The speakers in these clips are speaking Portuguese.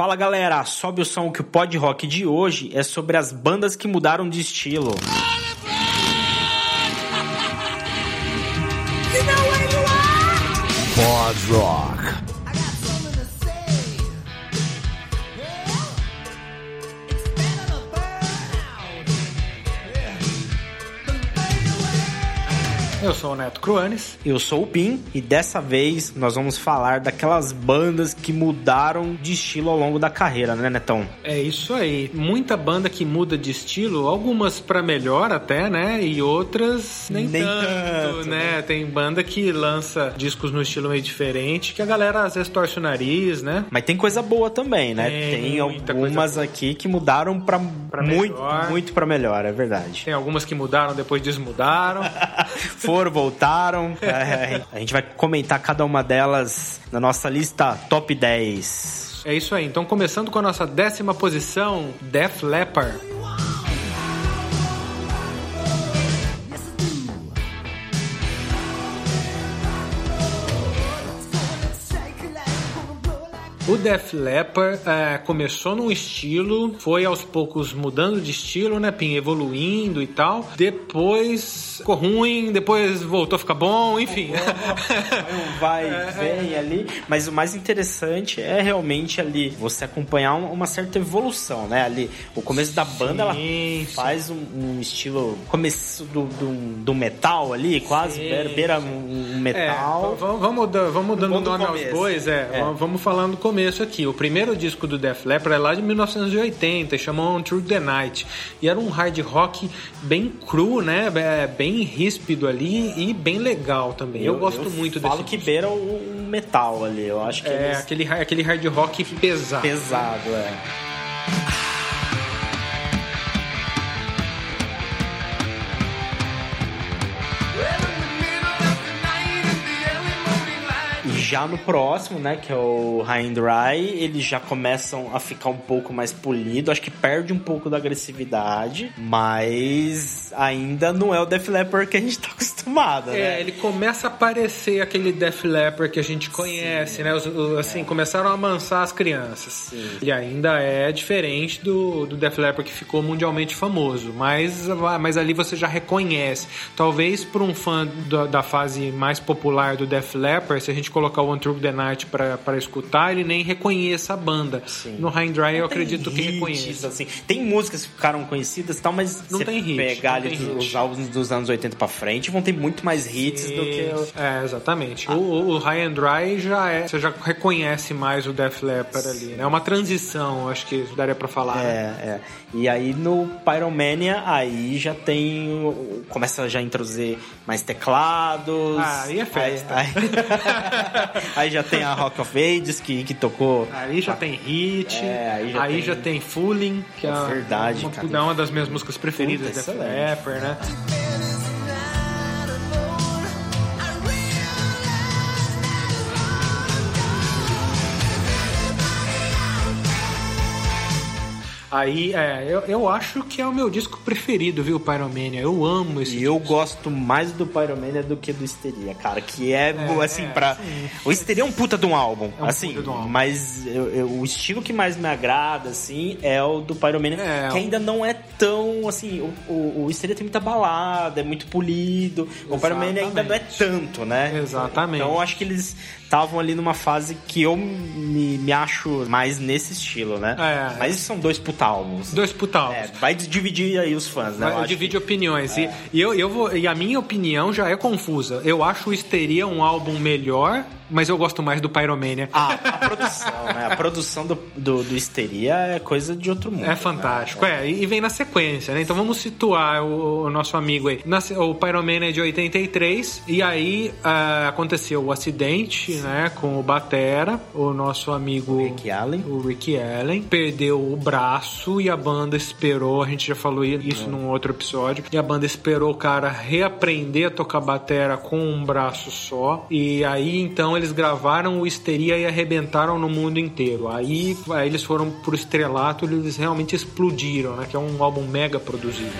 Fala galera, sobe o som que o Pod Rock de hoje é sobre as bandas que mudaram de estilo. Pod Rock. Eu sou o Neto Cruanes. Eu sou o Pim e dessa vez nós vamos falar daquelas bandas que mudaram de estilo ao longo da carreira, né, Netão? É isso aí. Muita banda que muda de estilo, algumas para melhor até, né? E outras nem, Nem tanto, tanto, né? né? Tem banda que lança discos no estilo meio diferente, que a galera às vezes torce o nariz, né? Mas tem coisa boa também, né? Tem Tem, algumas aqui que mudaram pra, Pra muito, melhor. muito para melhor, é verdade. Tem algumas que mudaram, depois desmudaram. Foram, voltaram. É, a gente vai comentar cada uma delas na nossa lista top 10. é isso aí. Então, começando com a nossa décima posição, Def Leppard. O Def Leppard é, começou num estilo, foi aos poucos mudando de estilo, né, Pim? Evoluindo e tal. Depois ficou ruim, depois voltou a ficar bom, enfim. Um vai vem ali, mas o mais interessante é realmente ali você acompanhar um- uma certa evolução, né? Ali, o começo da banda ela faz um, um estilo começo do, do, do metal ali, quase Sim, beira, um um É, metal. v- vamos mudando, vamos dando Vamos do nome aos começo. bois, é, É. Vamos falando do começo aqui. O primeiro disco do Def Leppard é lá de 1980, chamou Through the Night. E era um hard rock bem cru, né? É, Bem ríspido ali e bem legal também. Eu, gosto muito falo desse que disco. beira um metal ali. Eu acho que É, eles- aquele, aquele hard rock pesado. pesado, é. Já no próximo, né, que é o High and Dry, eles já começam a ficar um pouco mais polido. Acho que perde um pouco da agressividade, mas ainda não é o Def Leppard que a gente tá acostumado, É, né? ele começa a parecer aquele Def Leppard que a gente conhece, né? Os- os- assim, começaram a amansar as crianças. Ele ainda é diferente do, do Def Leppard que ficou mundialmente famoso, mas, mas ali você já reconhece. Talvez para um fã da, da fase mais popular do Def Leppard, se a gente colocar o One True the Night pra pra escutar, ele nem reconheça a banda. Sim. No High and Dry eu acredito que hits, reconheça. Assim. Tem músicas que ficaram conhecidas e tal, mas Não tem hit, pegar não ali tem os hit. álbuns dos anos 80 pra frente, vão ter muito mais hits do que o... É, exatamente. O, o High and Dry já é. Você já reconhece mais o Def Leppard ali, né? É uma transição, acho que daria pra falar. né? É, é. E aí no Pyromania, aí já tem. Começa já a introduzir mais teclados. Ah, aí é festa. Aí, aí- aí já tem a Rock of Ages que, que tocou. Aí já tem Hit, É, aí aí, já já, tem- tem... Fooling, que é, É verdade, uma, cara. é uma das minhas músicas preferidas Puta, da. Leppard, né? Aí, é, eu, eu acho que é o meu disco preferido, viu, Pyromania? Eu amo esse E eu gosto mais do Pyromania do que do Histeria, cara. Que é, É, assim, é, pra. O Histeria é um puta de um álbum. É um assim, puta de um álbum. mas eu- eu- o estilo que mais me agrada, assim, é o do Pyromania. É, que ainda não é tão, assim. O, o, o Histeria tem muita balada, é muito polido. O Pyromania ainda não é tanto, né? Exatamente. Então eu acho que eles estavam ali numa fase que eu me, me acho mais nesse estilo, né? É. Mas são dois puta álbuns. Dois puta álbuns. É, vai dividir aí os fãs, né? Vai- Eu divide que- opiniões. E, e eu, eu vou, e a minha opinião já é confusa. Eu acho o Histeria um álbum melhor, mas eu gosto mais do Pyromania. A, a produção, né? A produção do, do, do Histeria é coisa de outro mundo. É fantástico, é. E vem na sequência, né? Então vamos situar o, o nosso amigo aí. O Pyromania é de 83, e aí ah, aconteceu o acidente, né? Com o Batera, o nosso amigo Rick Allen. o Ricky Allen, perdeu o braço e a banda esperou, a gente já falou isso num outro episódio, e a banda esperou o cara reaprender a tocar batera com um braço só, e aí então eles gravaram o Histeria e arrebentaram no mundo inteiro. Aí, aí eles foram pro estrelato, eles realmente explodiram, né? Que é um álbum mega produzido.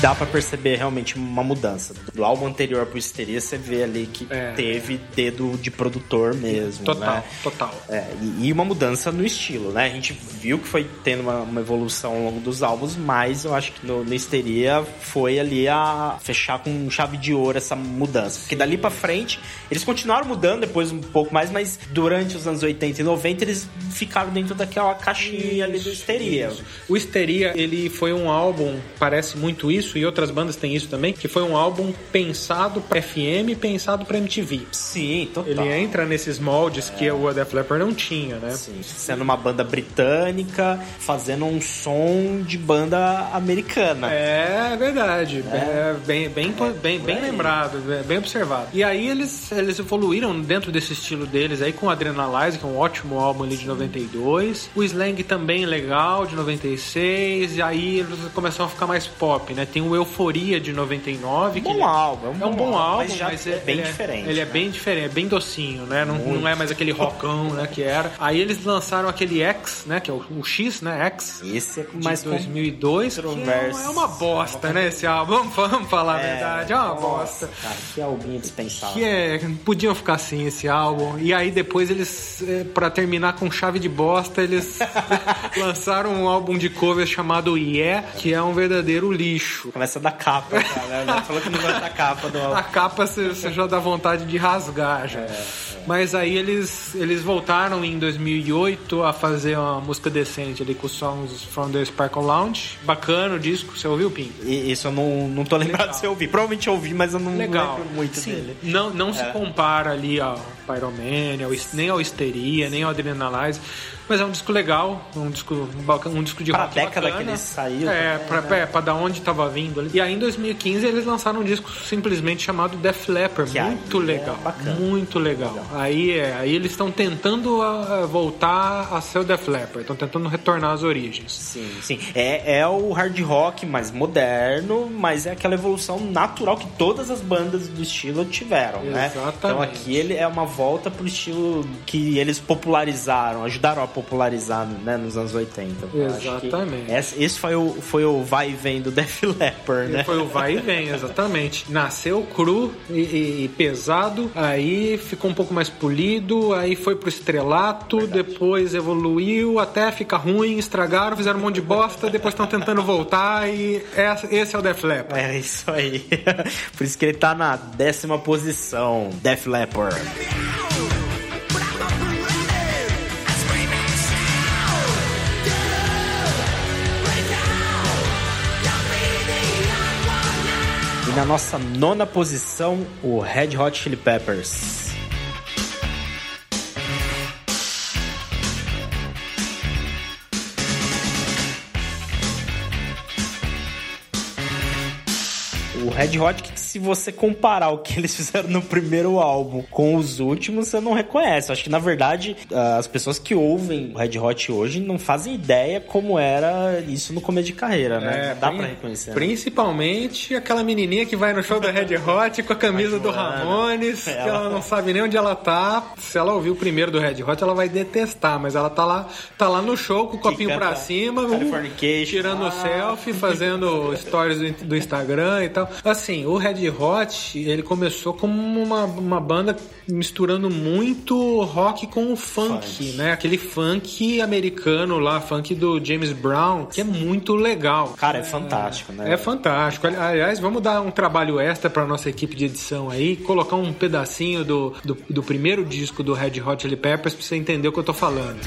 Dá para perceber realmente uma mudança. Do álbum anterior pro Histeria, você vê ali que É. teve dedo de produtor mesmo. Total, né? total. É, e, e uma mudança no estilo, né? A gente viu que foi tendo uma, uma evolução ao longo dos álbuns, mas eu acho que no, no Histeria foi ali a fechar com chave de ouro essa mudança. Porque dali pra frente, eles continuaram mudando depois um pouco mais, mas durante os anos 80 e 90 eles ficaram dentro daquela caixinha ali do Histeria. O Histeria, ele foi um álbum, parece muito isso, e outras bandas têm isso também, que foi um álbum pensado pra FM, pensado pra MTV. Sim, total. Ele entra nesses moldes que o Def Leppard não tinha, né? Sim, sendo uma banda britânica, fazendo um som de banda americana. É verdade, é, bem, bem, bem, bem aí. lembrado, é, bem observado. E aí eles, eles evoluíram dentro desse estilo deles aí com o Adrenalize, que é um ótimo álbum ali de 92. O Slang também legal, de 96. E aí eles começaram a ficar mais pop, né? Tem o Euforia de 99. que bom ele- álbum, É um bom álbum, mas já é bem ele diferente. Ele é né? bem diferente, é bem docinho, né? Não, não é mais aquele rockão, né, que era. Aí eles lançaram aquele X, né, que é o, o X, né, X. Esse é de mais 2002, que é, controverso. é uma bosta, né, esse álbum. Vamos, falar a verdade, é uma nossa, bosta. Cara, que albinho dispensável. Que é, podiam ficar assim esse álbum. E aí depois eles, pra terminar com chave de bosta, eles lançaram um álbum de cover chamado Yeah, que é um verdadeiro lixo. Começa da capa, cara. né? Falou que não gosta da capa do A álbum. capa você você já dá vontade de rasgar já. É, Mas aí eles, eles voltaram em 2008 a fazer uma música decente ali com os songs from the Sparkle Lounge. Bacana o disco, você ouviu, Pim? Isso eu não, não tô lembrado Legal. se eu ouvi. Provavelmente eu ouvi, mas eu não Legal. lembro muito Sim, dele. Não, não se É. compara ali ao Pyromania, nem ao Histeria, nem ao Adrenalize. Mas é um disco legal, um disco, um disco de Pra rock década bacana. que ele saiu É, também, pra, né? é, pra da onde tava vindo. ali. E aí em 2015 eles lançaram um disco simplesmente chamado Def Leppard. Muito é legal. bacana. Muito legal. Aí, é, aí eles estão tentando voltar a ser o Def Leppard. Estão tentando retornar às origens. Sim, sim. É, é o hard rock mais moderno, mas é aquela evolução natural que todas as bandas do estilo tiveram, né? Exatamente. Então aqui ele é uma volta pro estilo que eles popularizaram, ajudaram a popularizar né, nos anos 80. Eu acho que Exatamente. Esse, esse foi, o, foi o vai e vem do Def Leppard, né? Foi o vai e vem, exatamente. Nasceu cru e, e- e pesado, aí ficou um pouco mais polido, aí foi pro estrelato, depois evoluiu até ficar ruim, estragaram, fizeram um monte de bosta, depois estão tentando voltar e esse é o Def Leppard. É isso aí. Por isso que ele tá na décima posição, Def Leppard. E na nossa nona posição, o Red Hot Chili Peppers. Red Hot, que se você comparar o que eles fizeram no primeiro álbum com os últimos, você não reconhece. Acho que, na verdade, ah, as pessoas que ouvem o Red Hot hoje não fazem ideia como era isso no começo de carreira, né? Não dá pra reconhecer. né? Principalmente aquela menininha que vai no show da Red Hot com a camisa do. Ramones, que Ela- ela não sabe nem onde ela tá. Se ela ouviu o primeiro do Red Hot, ela vai detestar, mas ela tá lá, tá lá no show com o copinho pra cima, uh, tirando Ah. selfie, fazendo stories do Instagram e tal. Assim, o Red Hot, ele começou como uma, uma banda misturando muito rock com o funk, Funk. né? Aquele funk americano lá, funk do James Brown, que é muito legal. Cara, é fantástico, né? É fantástico. Ali- Aliás, vamos dar um trabalho extra para nossa equipe de edição aí, colocar um pedacinho do, do, do primeiro disco do Red Hot Chili Peppers pra você entender o que eu tô falando.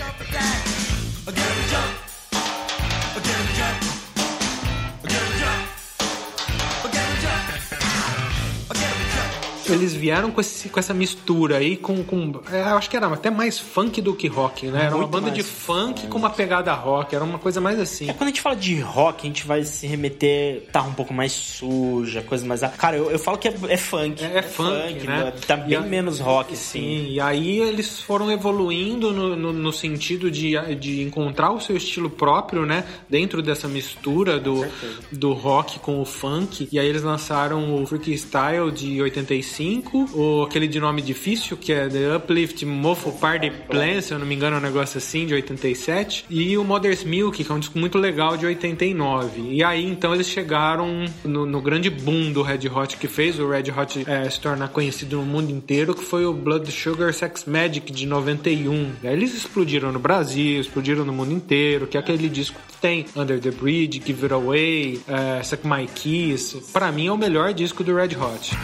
Eles vieram com, esse- com essa mistura aí, com. com é, eu acho que era até mais funk do que rock, né? Era uma Muito banda de funk com uma pegada rock, era uma coisa mais assim. É, quando a gente fala de rock, a gente vai se remeter. Tá um pouco mais suja, coisa mais. Cara, eu, eu falo que é, é funk. É, é funk, né? Tá E bem a- menos rock, sim. Sim, e aí eles foram evoluindo no, no, no sentido de, de encontrar o seu estilo próprio, né? Dentro dessa mistura do, do rock com o funk. E aí eles lançaram o Freaky Style de 85 85, o, aquele de nome difícil, que é The Uplift Mofo Party Plan, se eu não me engano, é um negócio assim, de 87, e o Mother's Milk, que é um disco muito legal, de 89. E aí, então, eles chegaram no, no grande boom do Red Hot, que fez o Red Hot é, se tornar conhecido no mundo inteiro, que foi o Blood Sugar Sex Magic, de 91. E aí eles explodiram no Brasil, explodiram no mundo inteiro, que é aquele disco que tem Under the Bridge, Give It Away, é, Suck My Kiss. Pra mim é o melhor disco do Red Hot.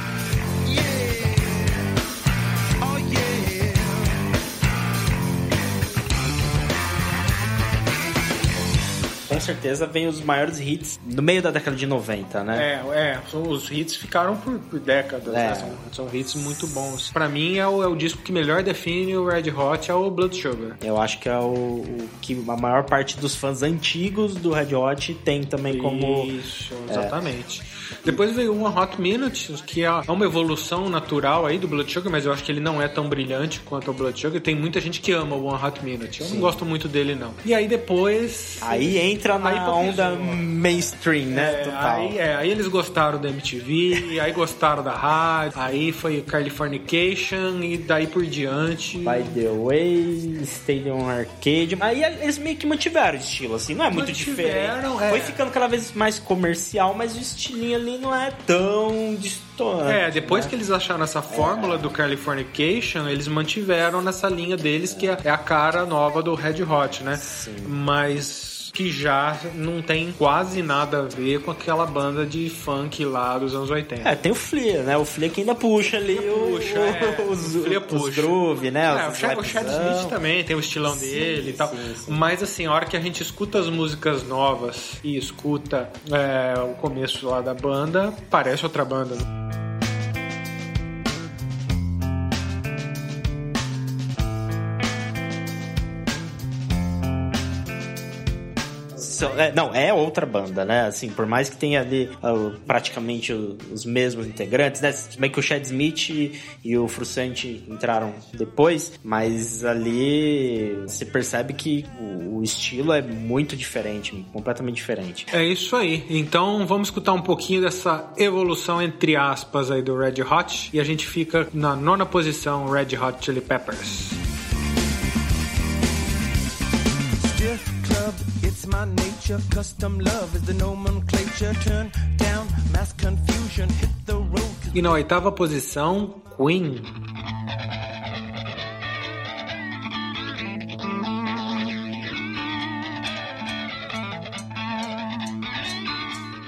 Com certeza vem os maiores hits no meio da década de 90, né? É, é os hits ficaram por, por décadas, É. né? São, são hits muito bons. Pra mim é o, é o disco que melhor define o Red Hot, é o Blood Sugar. Eu acho que é o, o que a maior parte dos fãs antigos do Red Hot tem também como. Isso, exatamente. Depois veio o One Hot Minute, que é é uma evolução natural aí do Blood Sugar, mas eu acho que ele não é tão brilhante quanto o Blood Sugar. Tem muita gente que ama o One Hot Minute. Eu não gosto muito dele, não. E aí depois... Aí entra na Aí onda mainstream, né? É, Total. aí, é, aí eles gostaram da MTV, aí gostaram da rádio, aí foi Californication e daí por diante. By the Way, Stadium Arcade. Aí eles meio que mantiveram o estilo, assim, não é muito Mantiveram, diferente. é. Foi ficando cada vez mais comercial, mas o estilinho ali não é tão distante. É, depois né? que eles acharam essa fórmula do Californication, eles mantiveram nessa linha deles, que é a cara nova do Red Hot, né? Mas que já não tem quase nada a ver com aquela banda de funk lá dos anos 80. É, tem o Flea, né? O Flea que ainda puxa ali o- Puxa, é. os, O Flea os puxa. groove, né? É, Os o Chad, o Chad. Smith também tem o estilão Sim, dele e tal. sim, sim. Mas assim, a hora que a gente escuta as músicas novas e escuta é, o começo lá da banda, parece outra banda. É, não, é outra banda, né? Assim, por mais que tenha ali ah, praticamente o- os mesmos integrantes, né? Se bem que o Chad Smith e, e o Frustrante entraram depois, mas ali você percebe que o, o estilo é muito diferente, completamente diferente. É isso aí. Então vamos escutar um pouquinho dessa evolução entre aspas aí do Red Hot e a gente fica na nona posição Red Hot Chili Peppers. Stiff it's my nature. Custom love is the nomenclature. Turn down, mass confusion. Hit the road. E na oitava posição Queen.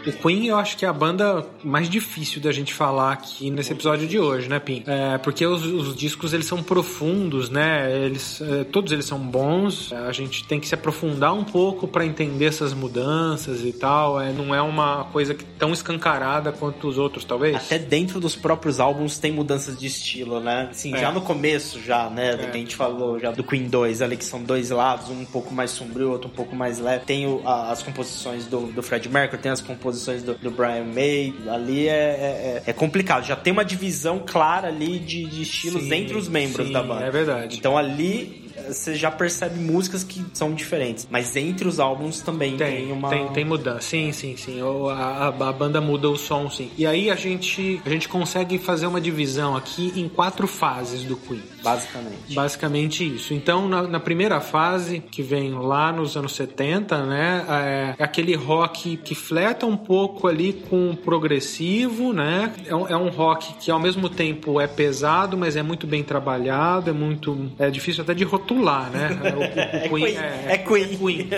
O Queen eu acho que é a banda mais difícil da gente falar aqui nesse episódio de hoje, né, Pim? É, porque os, os discos eles são profundos, né? Eles, é, todos eles são bons. A gente tem que se aprofundar um pouco para entender essas mudanças e tal. É, não é uma coisa que tão escancarada quanto os outros, talvez. Até dentro dos próprios álbuns tem mudanças de estilo, né? Assim, É. já no começo, já, né? Do que a gente falou já do Queen 2 ali, que são dois lados, um um pouco mais sombrio, outro um pouco mais leve. Tem o- a- as composições do, do Fred Mercury, tem as composições do, do Brian May. Ali é, é, é complicado. Já tem uma divisão clara ali de, de estilos Sim, entre os membros sim, da banda. é verdade. Então ali você já percebe músicas que são diferentes. Mas entre os álbuns também tem, Tem, uma. tem, tem mudança. Sim, sim, sim. A, a, a banda muda o som, sim. E aí a gente, a gente consegue fazer uma divisão aqui em quatro fases do Queen. Basicamente. Basicamente isso. Então, na, na primeira fase, que vem lá nos anos 70, né? É, é aquele rock que fleta um pouco ali com o progressivo, né? É um, é um rock que ao mesmo tempo é pesado, mas é muito bem trabalhado, é muito. É difícil até de rotular, né? O, o- o É Queen, é Queen.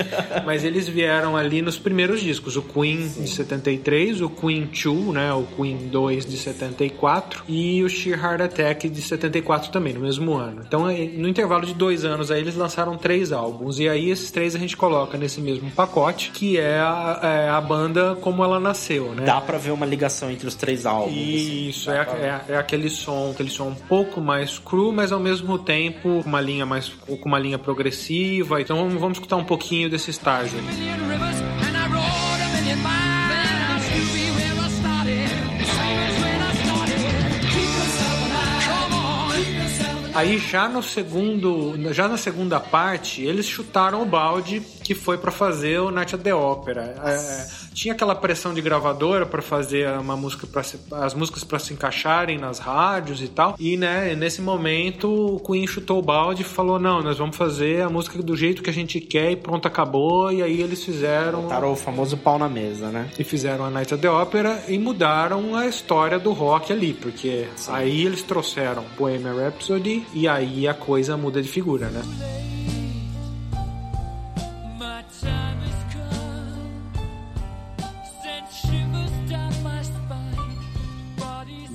Mas eles vieram ali nos primeiros discos, o Queen de 73, o Queen 2, né, o Queen 2 de 74 e o Sheer Heart Attack de 74 também, no mesmo ano. Então, no intervalo de dois anos aí, eles lançaram três álbuns e aí esses três a gente coloca nesse mesmo pacote, que é a, é a banda como ela nasceu, né? Dá pra ver uma ligação entre os três álbuns. Isso, é, é, é aquele som, aquele som um pouco mais cru, mas ao mesmo tempo com uma linha mais com uma linha progressiva. Então vamos, vamos escutar um pouquinho desse estágio ali. Aí já no segundo, já na segunda parte, eles chutaram o balde que foi pra fazer o Night at the Opera. É, tinha aquela pressão de gravadora para fazer uma música pra se- as músicas para se encaixarem nas rádios e tal. E né, nesse momento o Queen chutou o balde e falou: "Não, nós vamos fazer a música do jeito que a gente quer e pronto, acabou". E aí eles fizeram Botaram o famoso pau na mesa, né? e fizeram a Night at the Opera e mudaram a história do rock ali, porque aí eles trouxeram Bohemian Rhapsody e aí a coisa muda de figura, né?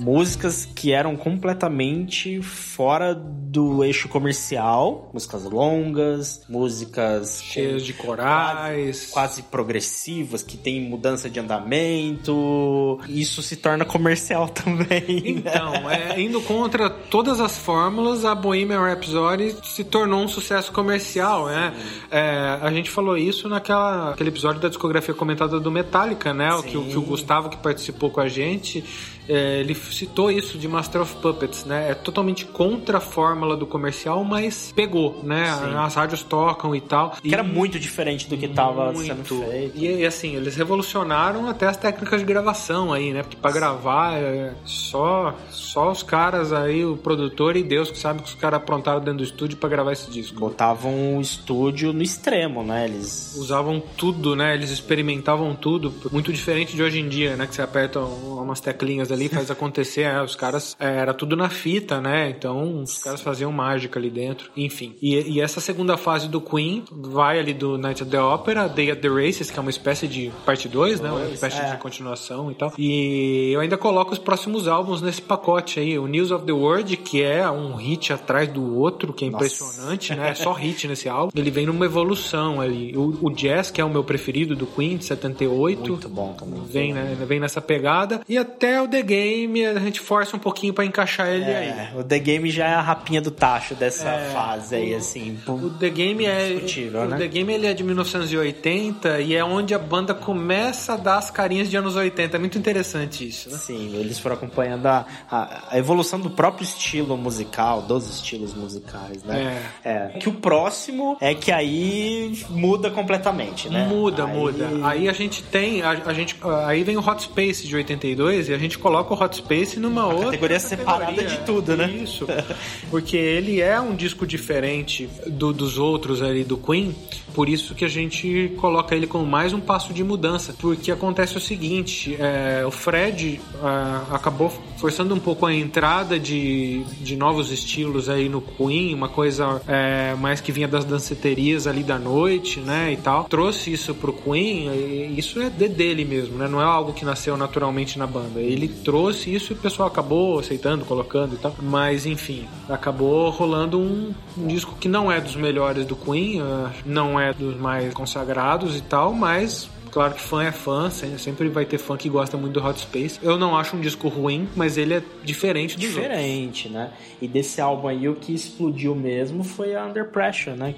Músicas que eram completamente fora do eixo comercial. Músicas longas, músicas Cheias de corais. quase progressivas, que tem mudança de andamento. Isso se torna comercial também. né? Então, é, indo contra todas as fórmulas, a Bohemian Rhapsody se tornou um sucesso comercial, né? É, a gente falou isso naquela aquele episódio da discografia comentada do Metallica, né? O que, o que o Gustavo, que participou com a gente, é, ele citou isso de Master of Puppets, né? É totalmente contra a fórmula do comercial, mas pegou, né? As rádios tocam e tal. Que era muito diferente do que estava sendo feito. E, e, assim, eles revolucionaram até as técnicas de gravação aí, né? Porque pra gravar é só, só os caras aí, o produtor e Deus que sabe que os caras aprontaram dentro do estúdio pra gravar esse disco. Botavam o estúdio no extremo, né? Eles. Usavam tudo, né? Eles experimentavam tudo. Muito diferente de hoje em dia, né? Que você aperta um- umas teclinhas ali e faz acontecer. É, os caras, é, era tudo na fita, né? Então os caras faziam mágica ali dentro. Enfim. E, e essa segunda fase do Queen vai ali do Night at the Opera, Day at the Races, que é uma espécie de parte 2, né? Uma espécie é. de continuação e tal. E eu ainda coloco os próximos álbuns nesse pacote aí. O News of the World, que é um hit atrás do outro, que é Nossa. impressionante, né? É só hit nesse álbum. Ele vem numa evolução ali. O, o Jazz, que é o meu preferido do Queen, de 78. Muito bom também. Vem, né? Vem nessa pegada. E até o The Game a gente força um pouquinho pra encaixar ele aí. É, o The Game já é a rapinha do tacho dessa fase aí, assim. O The Game é. O né? The Game ele é de 1980 e é onde a banda começa a dar as carinhas de anos 80. É muito interessante isso, né? Sim, eles foram acompanhando a, a, a evolução do próprio estilo musical, dos estilos musicais, né? É. Que o próximo é que aí muda completamente, né? Muda, Aí- muda. Aí a gente tem, a, a gente, aí vem o Hot Space de 82 e a gente coloca o Hot Space numa outra categoria separada de tudo, né? Isso. Porque ele é um disco diferente do- dos outros ali do Queen, por isso que a gente coloca ele como mais um passo de mudança. Porque acontece o seguinte, é, o Fred é, acabou forçando um pouco a entrada de, de novos estilos aí no Queen, uma coisa é, mais que vinha das danceterias ali da noite, né, e tal. Trouxe isso pro Queen, isso é de dele mesmo, né, não é algo que nasceu naturalmente na banda. Ele trouxe isso e o pessoal acabou aceitando, colocando e tal. Mas, enfim, acabou rolando um, um disco que não é dos melhores do Queen, é, não é dos mais consagrados e tal, mas Claro que fã é fã, se- sempre vai ter fã que gosta muito do Hot Space. Eu não acho um disco ruim, mas ele é diferente dos outros. Diferente, né? E desse álbum aí, o que explodiu mesmo foi a Under Pressure, né?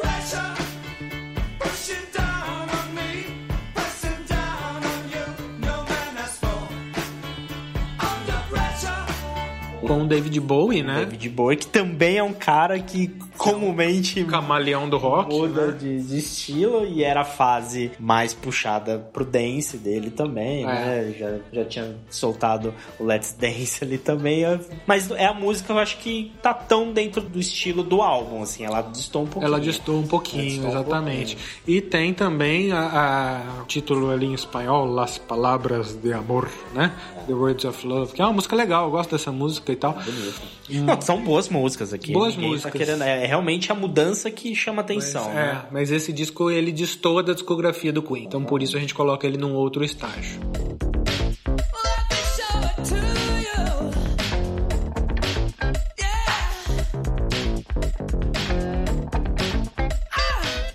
Pressure Com o David Bowie, né? David Bowie, que também é um cara que comumente Camaleão do rock. muda né? de, de estilo e era a fase mais puxada pro dance dele também, É. né? Já, já tinha soltado o Let's Dance ali também. é- Mas é a música, eu acho que tá tão dentro do estilo do álbum, assim, ela distou um pouquinho. Ela distou um pouquinho, distou um exatamente. E tem também a, a- o título ali em espanhol, Las Palavras de Amor, né? The Words of Love, que é uma música legal, eu gosto dessa música e tal. Não, são boas músicas aqui. Boas Ninguém músicas. Tá querendo, é realmente a mudança que chama atenção, É, né? mas esse disco ele destoa da discografia do Queen, então por isso a gente coloca ele num outro estágio.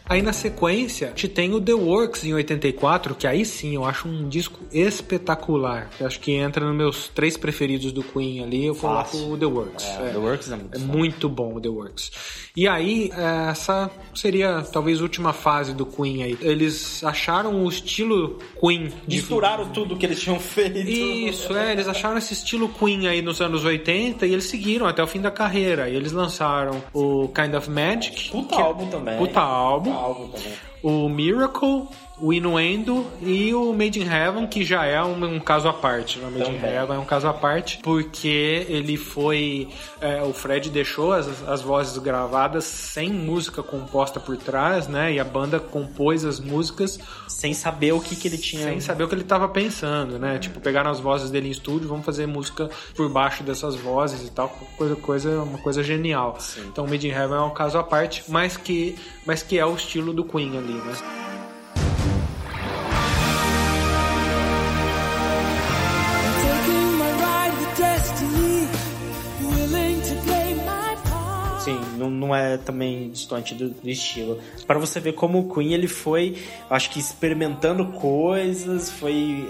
Aí na sequência, gente tem o The Works em 84, que aí sim eu acho um disco espetacular. Eu acho que entra nos meus três preferidos do Queen ali, eu coloco o The Works. É, The Works é muito É muito bom o The Works. E aí, é, essa seria talvez a última fase do Queen aí. Eles acharam o estilo Queen de Misturaram tudo que eles tinham feito. isso, é, eles acharam esse estilo Queen aí nos anos 80 e eles seguiram até o fim da carreira. E eles lançaram o Kind of Magic. Puta é- álbum também. Puta álbum. Álbum também. O Miracle, o Inuendo e o Made in Heaven, que já é um, um caso à parte. O Made in Também. Heaven é um caso à parte, porque ele foi. é, o Fred deixou as, as vozes gravadas sem música composta por trás, né? E a banda compôs as músicas Sem saber o que, que ele tinha. sem saber o que ele tava pensando, né? Tipo, pegaram as vozes dele em estúdio, vamos fazer música por baixo dessas vozes e tal, coisa, coisa, uma coisa genial. Então, Made in Heaven é um caso à parte, mas que, mas que é o estilo do Queen ali, né? Não, não é também distante do, do estilo. Para você ver como o Queen ele foi, acho que experimentando coisas, foi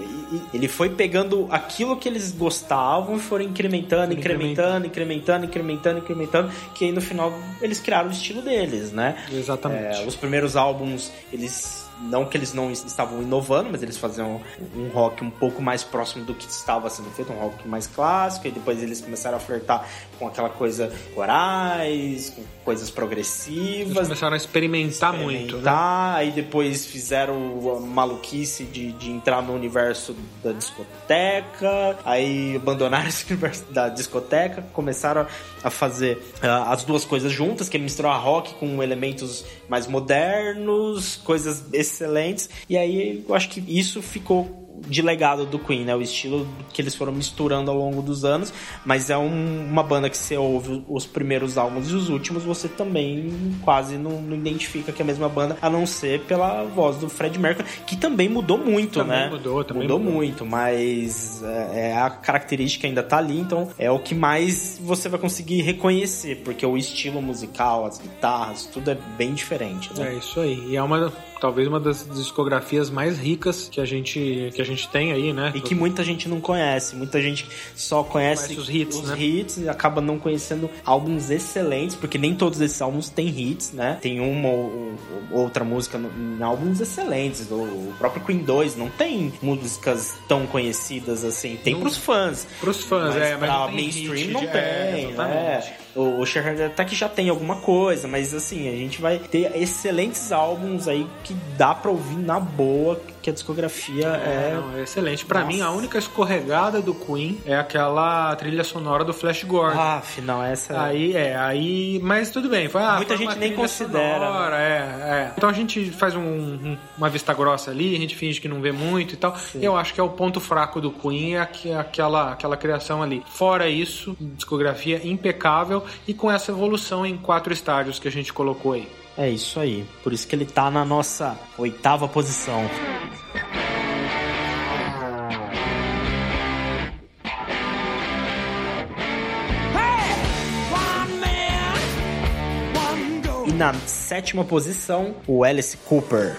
ele foi pegando aquilo que eles gostavam e foram incrementando, incrementando, incrementando, incrementando, incrementando, que aí no final eles criaram o estilo deles, né? Exatamente. É, os primeiros álbuns, eles não que eles não estavam inovando, mas eles faziam um rock um pouco mais próximo do que estava sendo feito, um rock mais clássico, e depois eles começaram a flertar com aquela coisa corais, com coisas Eles progressivas. começaram a experimentar muito, né? experimentar, Aí depois fizeram a maluquice de, de entrar no universo da discoteca, aí abandonaram esse universo da discoteca, começaram a fazer ah, as duas coisas juntas, que é misturar rock com elementos mais modernos, coisas excelentes, e aí eu acho que isso ficou de legado do Queen, né? O estilo que eles foram misturando ao longo dos anos, mas é um- uma banda que você ouve os primeiros álbuns e os últimos, você também quase não, não identifica que é a mesma banda, a não ser pela voz do Fred Mercury, que também mudou muito, Também né? mudou, também mudou, mudou. muito, mas é, é a característica ainda tá ali, então é o que mais você vai conseguir reconhecer, porque o estilo musical, as guitarras, tudo é bem diferente, né? É isso aí. E é uma, talvez uma das discografias mais ricas que a gente, que a gente tem aí, né? E que muita gente não conhece. Muita gente só conhece Conhece os hits, né? hits e acaba não conhecendo álbuns excelentes, porque nem todos esses álbuns têm hits, né? Tem uma ou ou outra música em álbuns excelentes. O próprio Queen 2 não tem músicas tão conhecidas assim. Tem pros fãs. Pros fãs, mas é, mas pra não tem mainstream hit não de- tem, é, né? O, o Shepherd até que já tem alguma coisa, mas assim, a gente vai ter excelentes álbuns aí que dá pra ouvir na boa, que a discografia É, é não, é excelente. Pra Nossa. mim, a única escorregada do Queen é aquela trilha sonora do Flash Gordon. Ah, afinal, essa. Aí, é, aí. Mas tudo bem. Foi, ah, Muita foi gente nem considera, sonora, é, é. Então a gente faz um- um- uma vista grossa ali, a gente finge que não vê muito e tal. Eu acho que é o ponto fraco do Queen, é aqu- aquela, aquela criação ali. Fora isso, discografia impecável e com essa evolução em quatro estágios que a gente colocou aí. É isso aí. Por isso que ele tá na nossa oitava posição. E na sétima posição, o Alice Cooper.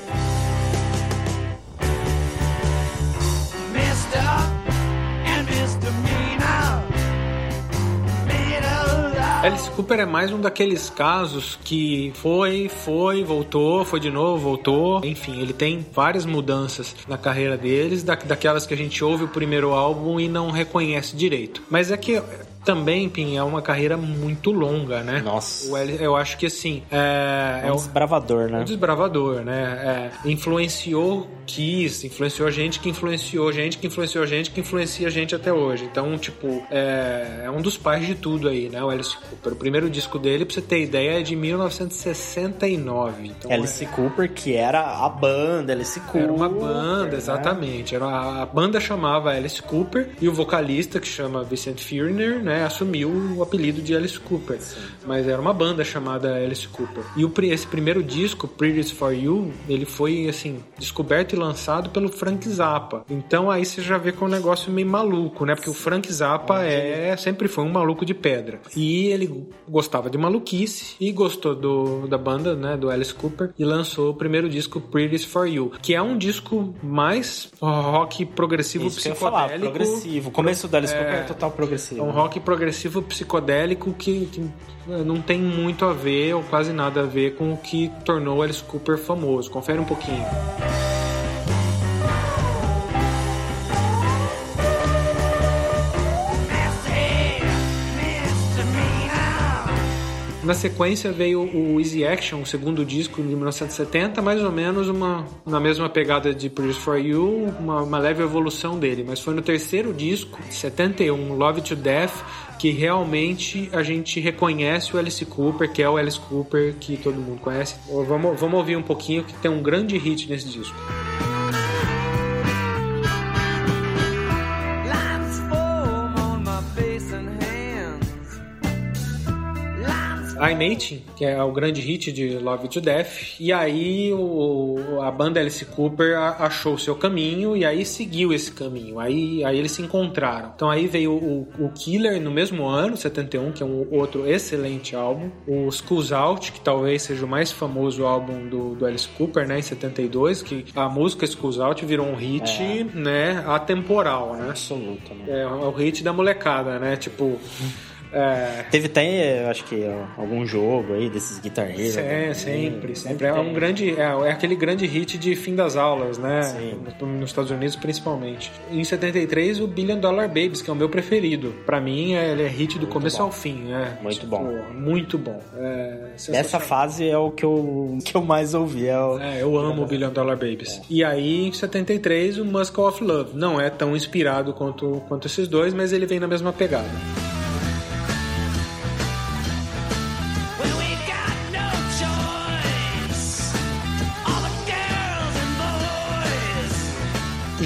Alice Cooper é mais um daqueles casos que foi, foi, voltou, foi de novo, voltou. Enfim, ele tem várias mudanças na carreira deles, da, daquelas que a gente ouve o primeiro álbum e não reconhece direito. Mas é que também, Pim, é uma carreira muito longa, né? Nossa. O Alice, eu acho que assim, é, É é um desbravador, né? um desbravador, né? É, influenciou Kiss, influenciou gente que influenciou gente que influenciou gente que influencia gente até hoje. Então, tipo, é, é um dos pais de tudo aí, né? O Alice Cooper. O primeiro disco dele, pra você ter ideia, é de 1969. Então, Alice Cooper, que era a banda Alice Cooper. era uma banda, né? exatamente. Era a, a banda chamava Alice Cooper e o vocalista, que chama Vincent Furner, né, assumiu o apelido de Alice Cooper. Mas era uma banda chamada Alice Cooper. E o, esse primeiro disco, Pretty for You, ele foi assim descoberto e lançado pelo Frank Zappa. Então aí você já vê que é um negócio meio maluco, né? Porque o Frank Zappa é sempre foi um maluco de pedra. E ele gostava de maluquice e gostou do, da banda, né, do Alice Cooper e lançou o primeiro disco Pretty for You, que é um disco mais rock progressivo Isso que eu falar, progressivo. O começo do Alice É. Cooper é total progressivo. É um rock progressivo psicodélico que, que, eh, não tem muito a ver, ou quase nada a ver, com o que tornou Alice Cooper famoso. Confere um pouquinho. Na sequência veio o Easy Action, o segundo disco de 1970, mais ou menos uma na mesma pegada de Produce for You, uma, uma leve evolução dele. Mas foi no terceiro disco, de 71, Love to Death, que realmente a gente reconhece o Alice Cooper, que é o Alice Cooper que todo mundo conhece. Vamos, vamos ouvir um pouquinho que tem um grande hit nesse disco. I'm 18, que é o grande hit de Love to Death, e aí o, a banda Alice Cooper achou o seu caminho e aí seguiu esse caminho, aí, aí eles se encontraram. Então aí veio o, o Killer no mesmo ano, 71, que é um outro excelente álbum, o Schools Out, que talvez seja o mais famoso álbum do, do Alice Cooper, né, em 72, que a música Schools Out virou um hit, né, atemporal, né? Absoluta, né? É, é o hit da molecada, né? Tipo. É, Teve até, eu acho que, algum jogo aí desses guitarreiros. É, sempre, sempre. É um grande, é, é aquele grande hit de fim das aulas, né? Sim. No- Nos Estados Unidos, principalmente. Em 73, o Billion Dollar Babies, que é o meu preferido. Pra mim, é- ele é hit do começo bom. ao fim, é. Muito bom. Muito bom. É, Essa fase é o que eu, que eu mais ouvi. É o... É, eu amo o Billion Dollar Babies. E aí, em 73, o Muscle of Love. Não é tão inspirado quanto, quanto esses dois, mas ele vem na mesma pegada.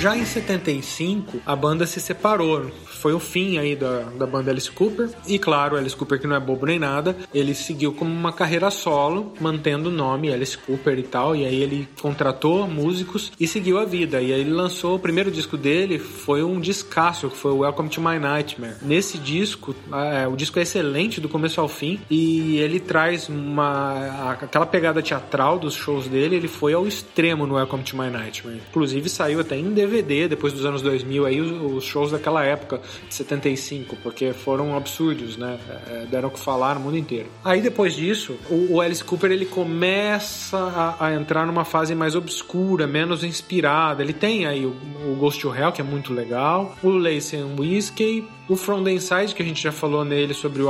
Já em 75, a banda se separou. Foi o fim aí da, da banda Alice Cooper. E claro, Alice Cooper, que não é bobo nem nada, ele seguiu como uma carreira solo, mantendo o nome Alice Cooper e tal. E aí ele contratou músicos e seguiu a vida. E aí ele lançou o primeiro disco dele, foi um descasso, que foi o Welcome to My Nightmare. Nesse disco, é, o disco é excelente do começo ao fim e ele traz uma aquela pegada teatral dos shows dele, ele foi ao extremo no Welcome to My Nightmare. Inclusive saiu até em DVD depois dos anos 2000 aí os, shows daquela época de 75, porque foram absurdos, né? É, deram o que falar no mundo inteiro. Aí depois disso, o, o Alice Cooper ele começa a, a entrar numa fase mais obscura, menos inspirada. Ele tem aí o, o Ghost to Hell, que é muito legal, o Lace and Whiskey, o From the Inside, que a gente já falou nele sobre o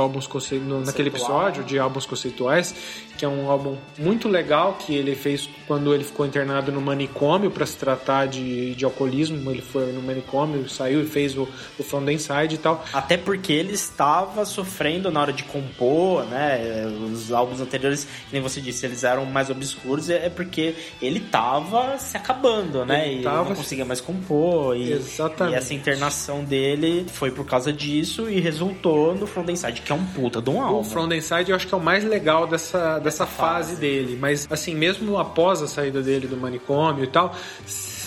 no- naquele episódio de álbuns conceituais, que é um álbum muito legal que ele fez quando ele ficou internado no manicômio para se tratar de, de alcoolismo. Ele foi no manicômio, saiu e fez o, o From the Inside e tal. Até porque ele estava sofrendo na hora de compor, né? Os álbuns anteriores, nem você disse, eles eram mais obscuros, é é porque ele estava se acabando, né? Ele e tava- não conseguia mais compor. E, Exatamente. E essa internação dele foi por causa disso e resultou no From the Inside, que é um puta de um álbum. O From the Inside eu acho que é o mais legal dessa, dessa fase dele. Mas, assim, mesmo após a saída dele do manicômio e tal,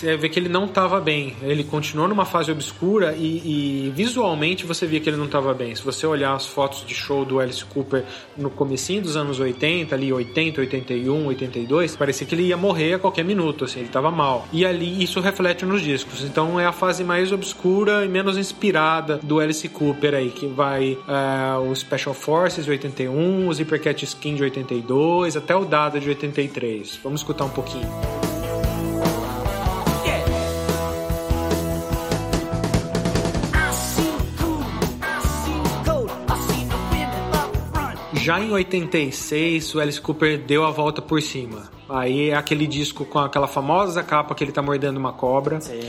você vê que ele não estava bem. Ele continuou numa fase obscura e, e visualmente você via que ele não estava bem. Se você olhar as fotos de show do Alice Cooper no comecinho dos anos 80, ali 80, 81, 82, parecia que ele ia morrer a qualquer minuto, assim, ele estava mal. E ali isso reflete nos discos. Então é a fase mais obscura e menos inspirada do Alice Cooper aí, que vai é, o Special Forces de 81, o Zipper Cat Skin de 82, até o Dada de 83. Vamos escutar um pouquinho. Já em 86, o Alice Cooper deu a volta por cima. Aí é aquele disco com aquela famosa capa que ele tá mordendo uma cobra. Sim.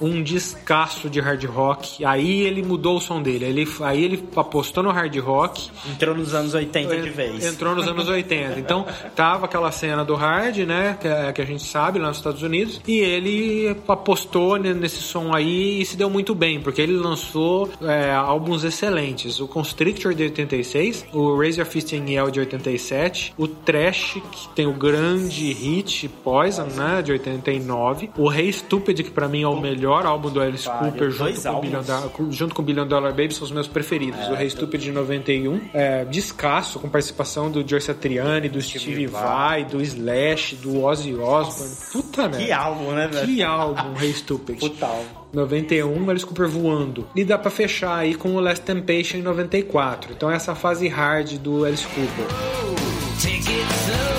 Um descasso de hard rock. Aí ele mudou o som dele. Ele, aí ele apostou no hard rock. Entrou nos anos 80 de vez. Entrou nos anos 80. Então, tava aquela cena do hard, né? Que, é- que a gente sabe lá nos Estados Unidos. E ele apostou ne- nesse som aí e se deu muito bem, porque ele lançou é, álbuns excelentes. O Constrictor de 86, o Your Fist in Yell de 87, o Trash, que tem o grande hit Poison, né? De 89, o Rei Stupid, que pra mim é o melhor álbum do Alice Cooper, junto com, o Billion álbuns. Da- com- junto com Billion Dollar Baby, são os meus preferidos. o Rei Stupid de 91, é, descasso, com participação do Joe Satriani, do Steve Vai, do Slash, do Ozzy Osbourne. Puta merda. Que álbum, né, velho? Que álbum, Rei Stupid. Puta álbum. 91, Alice Cooper voando. E dá pra fechar aí com o Last Temptation em 94. Então essa fase hard do Alice Cooper. Take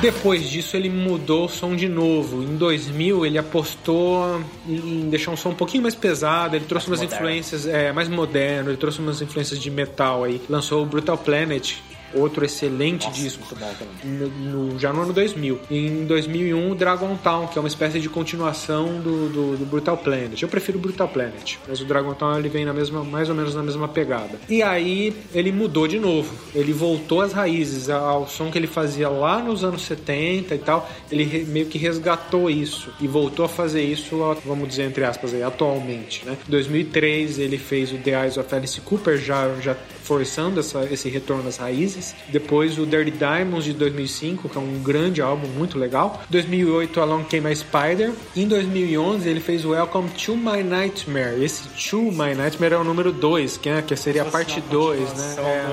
Depois disso ele mudou o som de novo. Em 2000 ele apostou em deixar um som um pouquinho mais pesado, ele trouxe umas moderno. influências é, mais moderno, ele trouxe umas influências de metal aí. Lançou o Brutal Planet, outro excelente Nossa, disco. No- no- já no ano 2000. Em 2001, Dragon Town, que é uma espécie de continuação do, do, do Brutal Planet. Eu prefiro Brutal Planet, mas o Dragon Town ele vem na mesma, mais ou menos na mesma pegada. E aí ele mudou de novo. Ele voltou às raízes, ao som que ele fazia lá nos anos 70 e tal. Ele re- meio que resgatou isso e voltou a fazer isso, vamos dizer entre aspas aí, atualmente, né? Em 2003 ele fez o The Eyes of Alice Cooper, já já forçando essa- esse retorno às raízes. Depois o Dirty Diamonds de 2005, que é um grande álbum muito legal. 2008 Along Came a Spider. Em 2011 ele fez Welcome to My Nightmare. Esse To My Nightmare é o número 2, que, é, que seria a parte 2, né? É.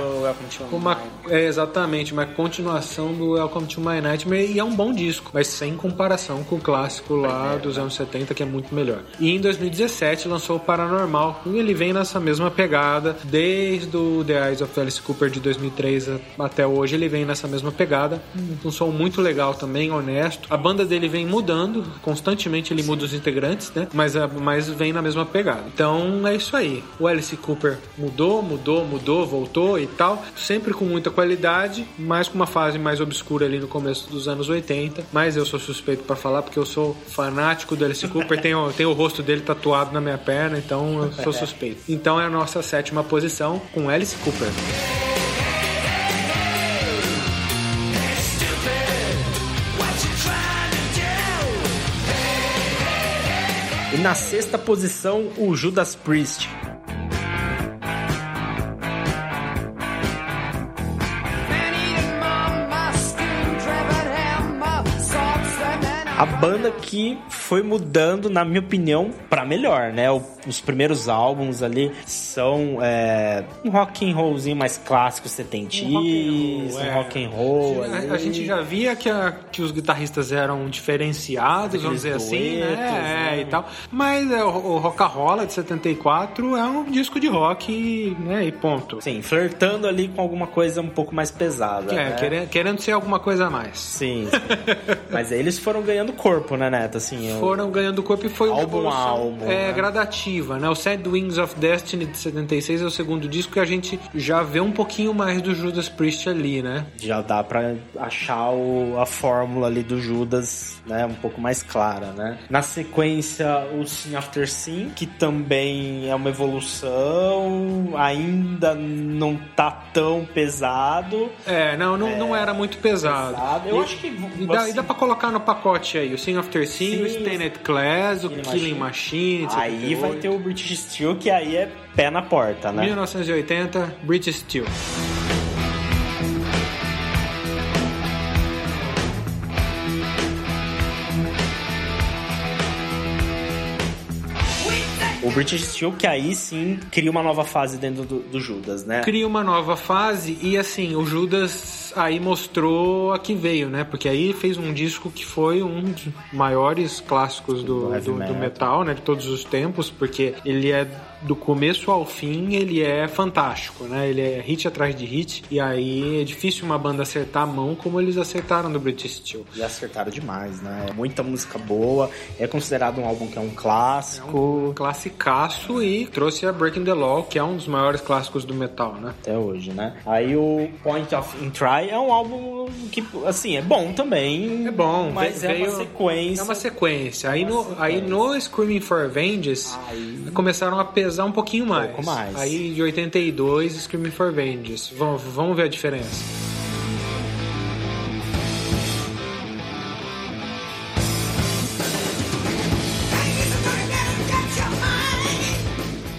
Uma, é, exatamente, uma continuação do Welcome to My Nightmare e é um bom disco, mas sem comparação com o clássico lá dos anos 70, que é muito melhor. E em 2017 lançou o Paranormal, e ele vem nessa mesma pegada, desde o The Eyes of Alice Cooper de 2003 a- até hoje, ele vem nessa mesma pegada. Um som muito legal também, honesto. A banda dele vem mudando, constantemente ele muda os integrantes, né? Mas, mas vem na mesma pegada. Então é isso aí. O Alice Cooper mudou, mudou, mudou, voltou e tal. Sempre com muita qualidade, mas com uma fase mais obscura ali no começo dos anos 80. Mas eu sou suspeito pra falar porque eu sou fanático do Alice Cooper. tenho, tenho o rosto dele tatuado na minha perna, então eu sou suspeito. Então é a nossa sétima posição com Alice Cooper. E na sexta posição, o Judas Priest. A banda que foi mudando, na minha opinião, pra melhor, né? O- os primeiros álbuns ali são é, um rock and rollzinho mais clássico, setentista, um é. rock and roll. A, a gente já via que, a- que os guitarristas eram diferenciados, vamos dizer Aqueles assim, né? duetos, né? É, e tal. Mas é, o, o Rock'n'Rolla de 74 é um disco de rock, né? E ponto. Sim, flertando ali com alguma coisa um pouco mais pesada. É, né? querendo, querendo ser alguma coisa a mais. Sim, sim. Mas aí eles foram ganhando corpo, né, Neto? Assim, Foram ganhando corpo e foi uma Álbum evolução álbum, é, né? gradativa, né? O Sad Wings of Destiny de 76 é o segundo disco que a gente já vê um pouquinho mais do Judas Priest ali, né? já dá pra achar o- a fórmula ali do Judas, né, um pouco mais clara, né? Na sequência, o Sin After Sin, que também é uma evolução, ainda não tá tão pesado. É, não, não, não era muito pesado. pesado. Eu E- acho que, E dá, assim- e dá pra colocar no pacote aí o Sin After Sin, Sim, Stained Class, o Killing Killing Machine. Aí 78. vai ter o British Steel, que aí é pé na porta, né? 1980, British Steel. British Steel, que aí sim cria uma nova fase dentro do, do Judas, né? Cria uma nova fase e assim, o Judas aí mostrou a que veio, né? Porque aí fez um disco que foi um dos maiores clássicos do, Do do- metal, né? De todos os tempos, porque ele é do começo ao fim, ele é fantástico, né? Ele é hit atrás de hit e aí é difícil uma banda acertar a mão como eles acertaram no British Steel. E acertaram demais, né? Muita música boa. É considerado um álbum que é um clássico Um classicaço e trouxe a Breaking the Law, que é um dos maiores clássicos do metal, né? até hoje, né? Aí o Point of Entry é um álbum que, assim, é bom também. É bom, mas veio- é uma sequência. É uma sequência. Aí no, aí no Screaming for Vengeance Aí- começaram a pesar um pouquinho mais. pouco mais. Aí de 82, Screaming for Vengeance. Vamos, vamos ver a diferença.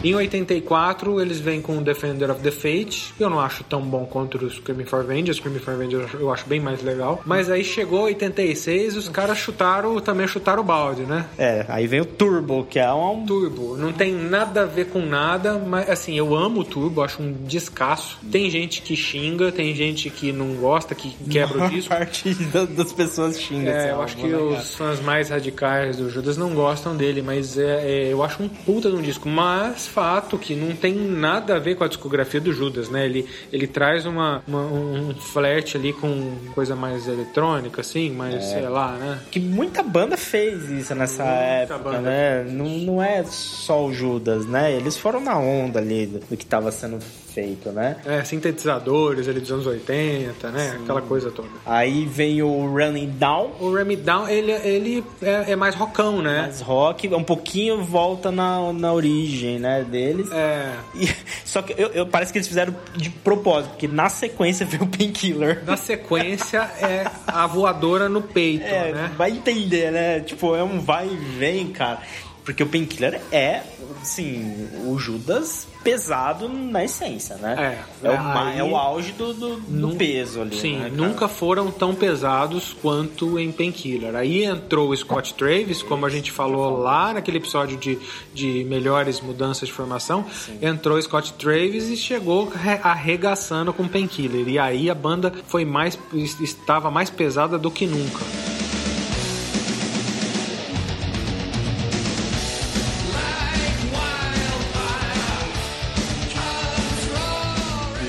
Em 84, eles vêm com Defender of the Fate. Eu não acho tão bom quanto o Screaming for Vengeance. Screaming for Vengeance eu acho bem mais legal. Mas aí chegou 86 e os caras chutaram, também chutaram o balde, né? É, aí vem o Turbo, que é um. Turbo, não tem nada a ver com nada, mas assim, eu amo o Turbo, acho um descasso. Tem gente que xinga, tem gente que não gosta, que quebra o A disco. parte da- das pessoas xingam. esse É, eu acho que cara? os fãs mais radicais do Judas não gostam dele, mas é, é, eu acho um puta de um disco. Mas fato que não tem nada a ver com a discografia do Judas, né? Ele, ele traz uma, uma- um flerte ali com coisa mais eletrônica, assim, mas sei lá, né? Que muita banda fez isso nessa Muita época, banda né? Não, não é só o Judas, né? Eles foram na onda ali do, do que estava sendo feito, né? É, sintetizadores ali dos anos 80, né? Aquela coisa toda. Aí vem o Running Down, O It Down, ele, ele é, é mais rockão, né? mais rock, um pouquinho volta na, na origem, né, deles. É. E- só que eu, eu- parece que eles fizeram de propósito, porque na sequência veio o Painkiller. Na sequência é a voadora no peito, É, né? vai entender, né? Tipo, é um vai e vem, cara. Porque o Painkiller é, assim, o Judas pesado na essência, né? É, É, o, é, aí- é o auge do, do, do peso ali. Sim, né, nunca foram tão pesados quanto em Painkiller. Aí entrou o Scott Travis, como a gente falou lá naquele episódio de, de melhores mudanças de formação. Entrou o Scott Travis e chegou re- arregaçando com Painkiller. E aí a banda foi mais estava mais pesada do que nunca.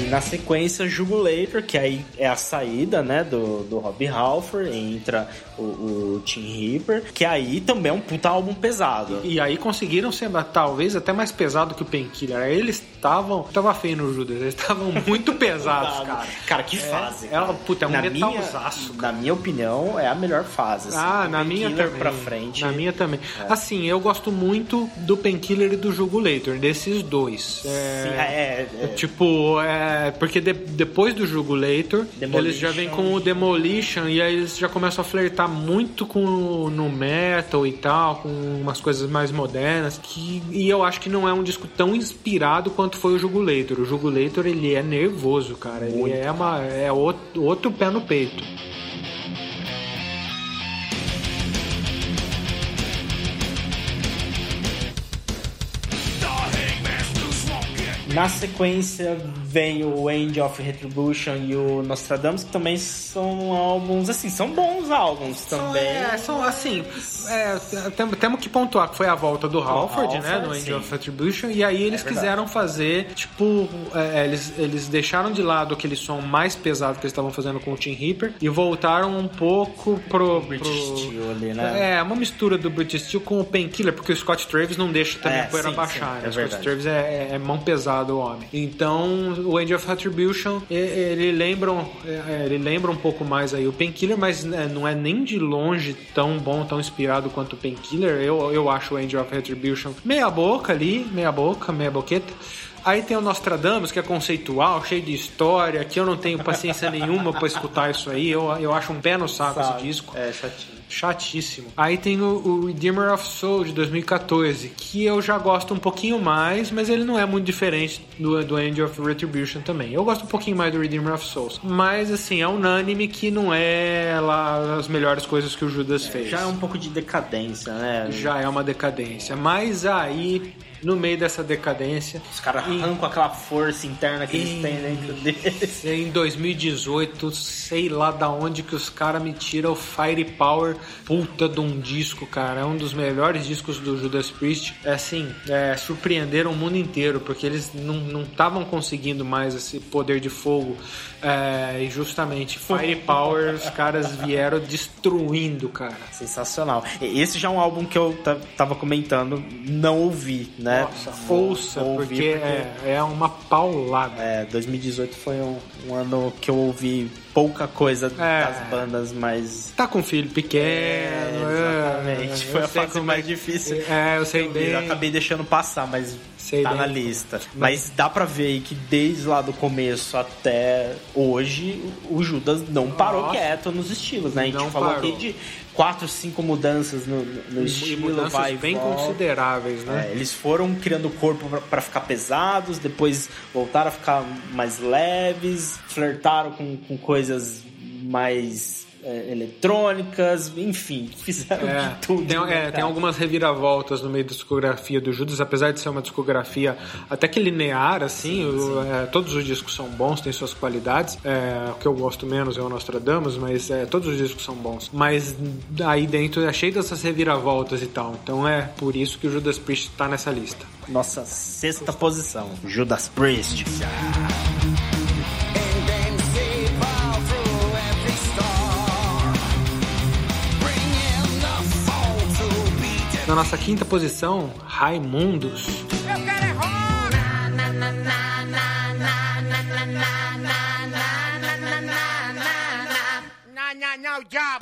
Na sequência, Jugulator, que aí é a saída, né, do, do Rob Halford, entra o, o Tim Reaper, que aí também é um puta álbum pesado. E aí conseguiram ser talvez até mais pesado que o Painkiller. Eles estavam. Tava feio no Judas, eles estavam muito pesados, cara. Cara, que fase. ela- puta, é um na metalzaço, minha, Na minha opinião, é a melhor fase. assim, Ah, na minha também. pra frente. Na minha também. Assim, eu gosto muito do Painkiller e do Jugulator, desses dois. Sim, É, é, é, Tipo, é, porque de- depois do Jugulator, Demolition. eles já vêm com o Demolition e aí eles já começam a flertar muito com no metal e tal, com umas coisas mais modernas. Que, e eu acho que não é um disco tão inspirado quanto foi o Jugulator. O Jugulator ele é nervoso, cara. Ele é, uma, é outro, outro pé no peito. Na sequência vem o End of Retribution e o Nostradamus, que também são álbuns, assim, são bons álbuns também. É, são assim. É, tem- temos que pontuar que foi a volta do Halford, né? No sim. Angel of Retribution. E aí eles É quiseram fazer, tipo, é, eles, eles deixaram de lado aquele som mais pesado que eles estavam fazendo com o Tim Reaper e voltaram um pouco pro. British pro- Steel ali, né? É, uma mistura do British Steel com o Painkiller, porque o Scott Travis não deixa também É, a poeira sim, baixar, sim, né? é o Scott verdade. Travis é, é- é mão pesada o homem. Então, o Angel of Retribution, ele lembra, um- é, ele lembra um pouco mais aí o Painkiller, mas né, não é nem de longe tão bom, tão inspirado quanto o Painkiller. Eu, eu acho o Angel of Retribution meia boca ali, meia boca, meia boqueta. Aí tem o Nostradamus, que é conceitual, cheio de história, que eu não tenho paciência nenhuma pra escutar isso aí. Eu, eu acho um pé no saco esse disco. É, chatinho. Chatíssimo. Aí tem o, o Redeemer of Soul de 2014, que eu já gosto um pouquinho mais, mas ele não é muito diferente do, do Angel of Retribution também. Eu gosto um pouquinho mais do Redeemer of Souls. Mas assim, é unânime que não é lá as melhores coisas que o Judas fez. Já é um pouco de decadência, né? Já é uma decadência. Mas aí, no meio dessa decadência, Os caras arrancam aquela força interna que eles têm dentro deles. Em 2018, sei lá da onde que os caras me tiram o Firepower, puta de um disco, cara. É um dos melhores discos do Judas Priest. É assim, é, surpreenderam o mundo inteiro, porque eles não estavam conseguindo mais esse poder de fogo. É, e justamente Firepower, os caras vieram destruindo, cara. Sensacional. Esse já é um álbum que eu ta- tava comentando, não ouvi, né? Nossa, ouça, Ouvi porque, É, é uma paulada. É, 2018 foi um, um ano que eu ouvi pouca coisa É. das bandas mais. Tá com filho pequeno. É, exatamente. é, Foi eu a fase mais é- difícil. É, eu sei bem. Eu acabei deixando passar, mas Sei tá bem. na lista. Mas dá pra ver aí que desde lá do começo até hoje, o Judas não parou Nossa. quieto nos estilos, né? A gente Não falou parou. aqui de quatro, cinco mudanças no, no E estilo, mudanças vai e bem volta. consideráveis, né? É, eles foram criando o corpo pra ficar pesados, depois voltaram a ficar mais leves, flertaram com, com coisas mais é, eletrônicas, enfim, fizeram É, de tudo. tem, né, é, tem algumas reviravoltas no meio da discografia do Judas, apesar de ser uma discografia até que linear, assim, o- é, todos os discos são bons, têm suas qualidades. É, o que eu gosto menos é o Nostradamus, mas é, todos os discos são bons. Mas aí dentro é cheio dessas reviravoltas e tal. Então é por isso que o Judas Priest tá nessa lista. Nossa sexta posição, Judas Priest. Na nossa quinta posição, Raimundos. Eu quero é rock! Na, na, na, o diabo!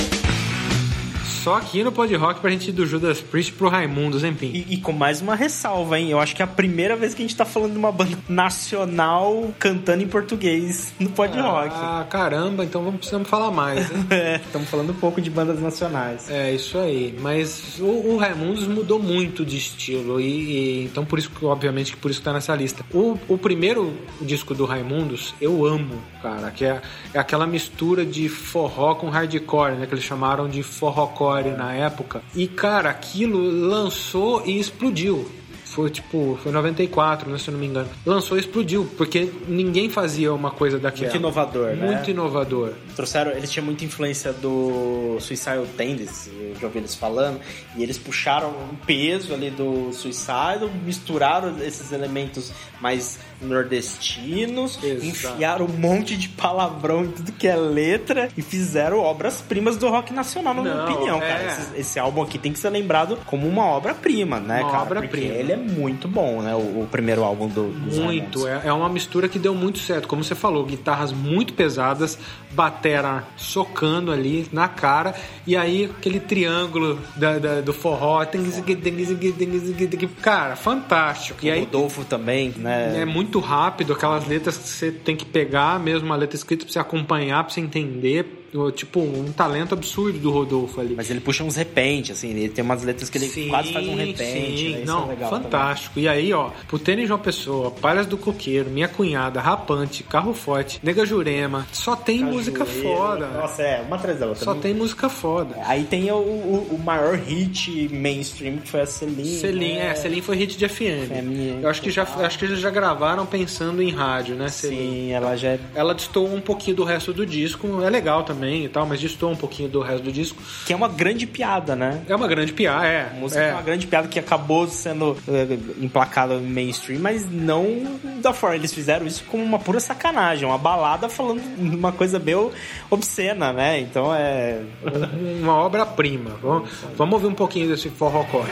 Só aqui no Pod Rock pra gente ir do Judas Priest pro Raimundos, enfim. E, e com mais uma ressalva, hein? Eu acho que é a primeira vez que a gente tá falando de uma banda nacional cantando em português no Pod Rock. Ah, caramba, então vamos, precisamos falar mais, né? É, estamos falando um pouco de bandas nacionais. É, isso aí. Mas o, o Raimundos mudou muito de estilo. E, e- então, por isso que, obviamente, que por isso que tá nessa lista. O, o primeiro disco do Raimundos, eu amo, cara. Que é, é aquela mistura de forró com hardcore, né? Que eles chamaram de forrocore na época. E, cara, aquilo lançou e explodiu. Foi tipo, foi 94, né, se eu não me engano. Lançou e explodiu, porque ninguém fazia uma coisa daquela. Muito inovador, né? Muito inovador. Trouxeram, eles tinham muita influência do Suicidal Tendencies, eu já ouvi eles falando, e eles puxaram um peso ali do Suicidal, misturaram esses elementos mais nordestinos, Exato. enfiaram um monte de palavrão em tudo que é letra e fizeram obras-primas do rock nacional, na minha Não, opinião, é. cara. Esse, esse álbum aqui tem que ser lembrado como uma obra-prima, né, Uma cara? obra-prima. Porque ele é muito bom, né, o, o primeiro álbum do, dos Muito, é, é uma mistura que deu muito certo. Como você falou, guitarras muito pesadas, batera socando ali na cara, e aí aquele triângulo da- da- do forró. Cara, fantástico. E O aí Rodolfo também, né? é muito rápido, aquelas letras que você tem que pegar mesmo, a letra escrita pra você acompanhar, pra você entender. Tipo, um talento absurdo do Rodolfo ali. Mas ele puxa uns repente, assim, ele tem umas letras que ele Sim, quase faz um repente. sim. né? Isso Não, é fantástico. E aí, ó, Putene João Pessoa, Palhas do Coqueiro, Minha Cunhada, Rapante, Carro Forte, Nega Jurema. Só tem também. música foda. Nossa, é, uma atrás da outra. Só tem música foda. Aí tem o, o, o maior hit mainstream, que foi a Celine. Celine, né? é, Celine foi hit de FM. FM, Eu acho que já acho que eles já gravaram pensando em rádio, né, Celine? Sim, ela já é Ela destoou um pouquinho do resto do disco, é legal também e tal, mas destoou um pouquinho do resto do disco. que é uma grande piada, né? É uma grande piada, é. A música é. é. uma grande piada que acabou sendo eh, emplacada no mainstream, mas não da forma. Eles fizeram isso como uma pura sacanagem, uma balada falando uma coisa meio obscena, né? Então é. uma obra-prima. Vamos, vamos ouvir um pouquinho desse forrocore.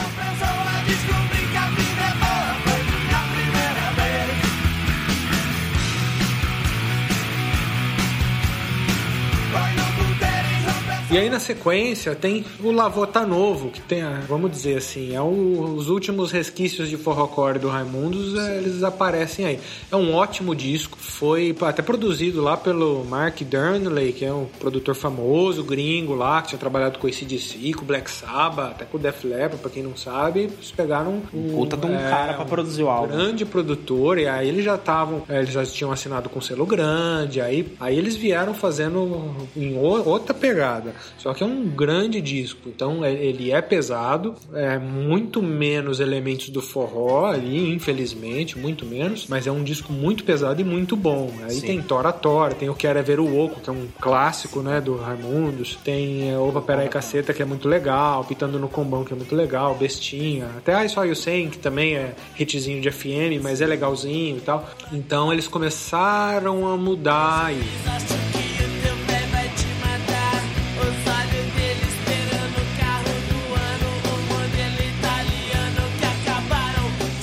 E aí na sequência tem o Lavota Novo, que tem, a- vamos dizer assim, é o- os últimos resquícios de forrocore do Raimundos, é, eles aparecem aí. É um ótimo disco, foi até produzido lá pelo Mark Durnley, que é um produtor famoso, gringo lá, que tinha trabalhado com esse DC, com Black Sabbath, até com o Def Leppard, pra quem não sabe, eles pegaram um, Puta de um é, cara pra produzir o álbum. grande produtor, e aí eles já estavam, é, eles já tinham assinado com selo grande, aí, aí eles vieram fazendo em outra pegada. Só que é um grande disco, então é- ele é pesado, é muito menos elementos do forró ali, infelizmente, muito menos, mas é um disco muito pesado e muito bom. Aí tem Tora Tora, tem o Quero é Ver o Oco, que é um clássico, né, do Raimundos, tem é, Ova Peraí Caceta, que é muito legal, Pitando no Combão, que é muito legal, Bestinha, até I Saw You Saying, que também é hitzinho de FM, mas é legalzinho e tal. Então eles começaram a mudar e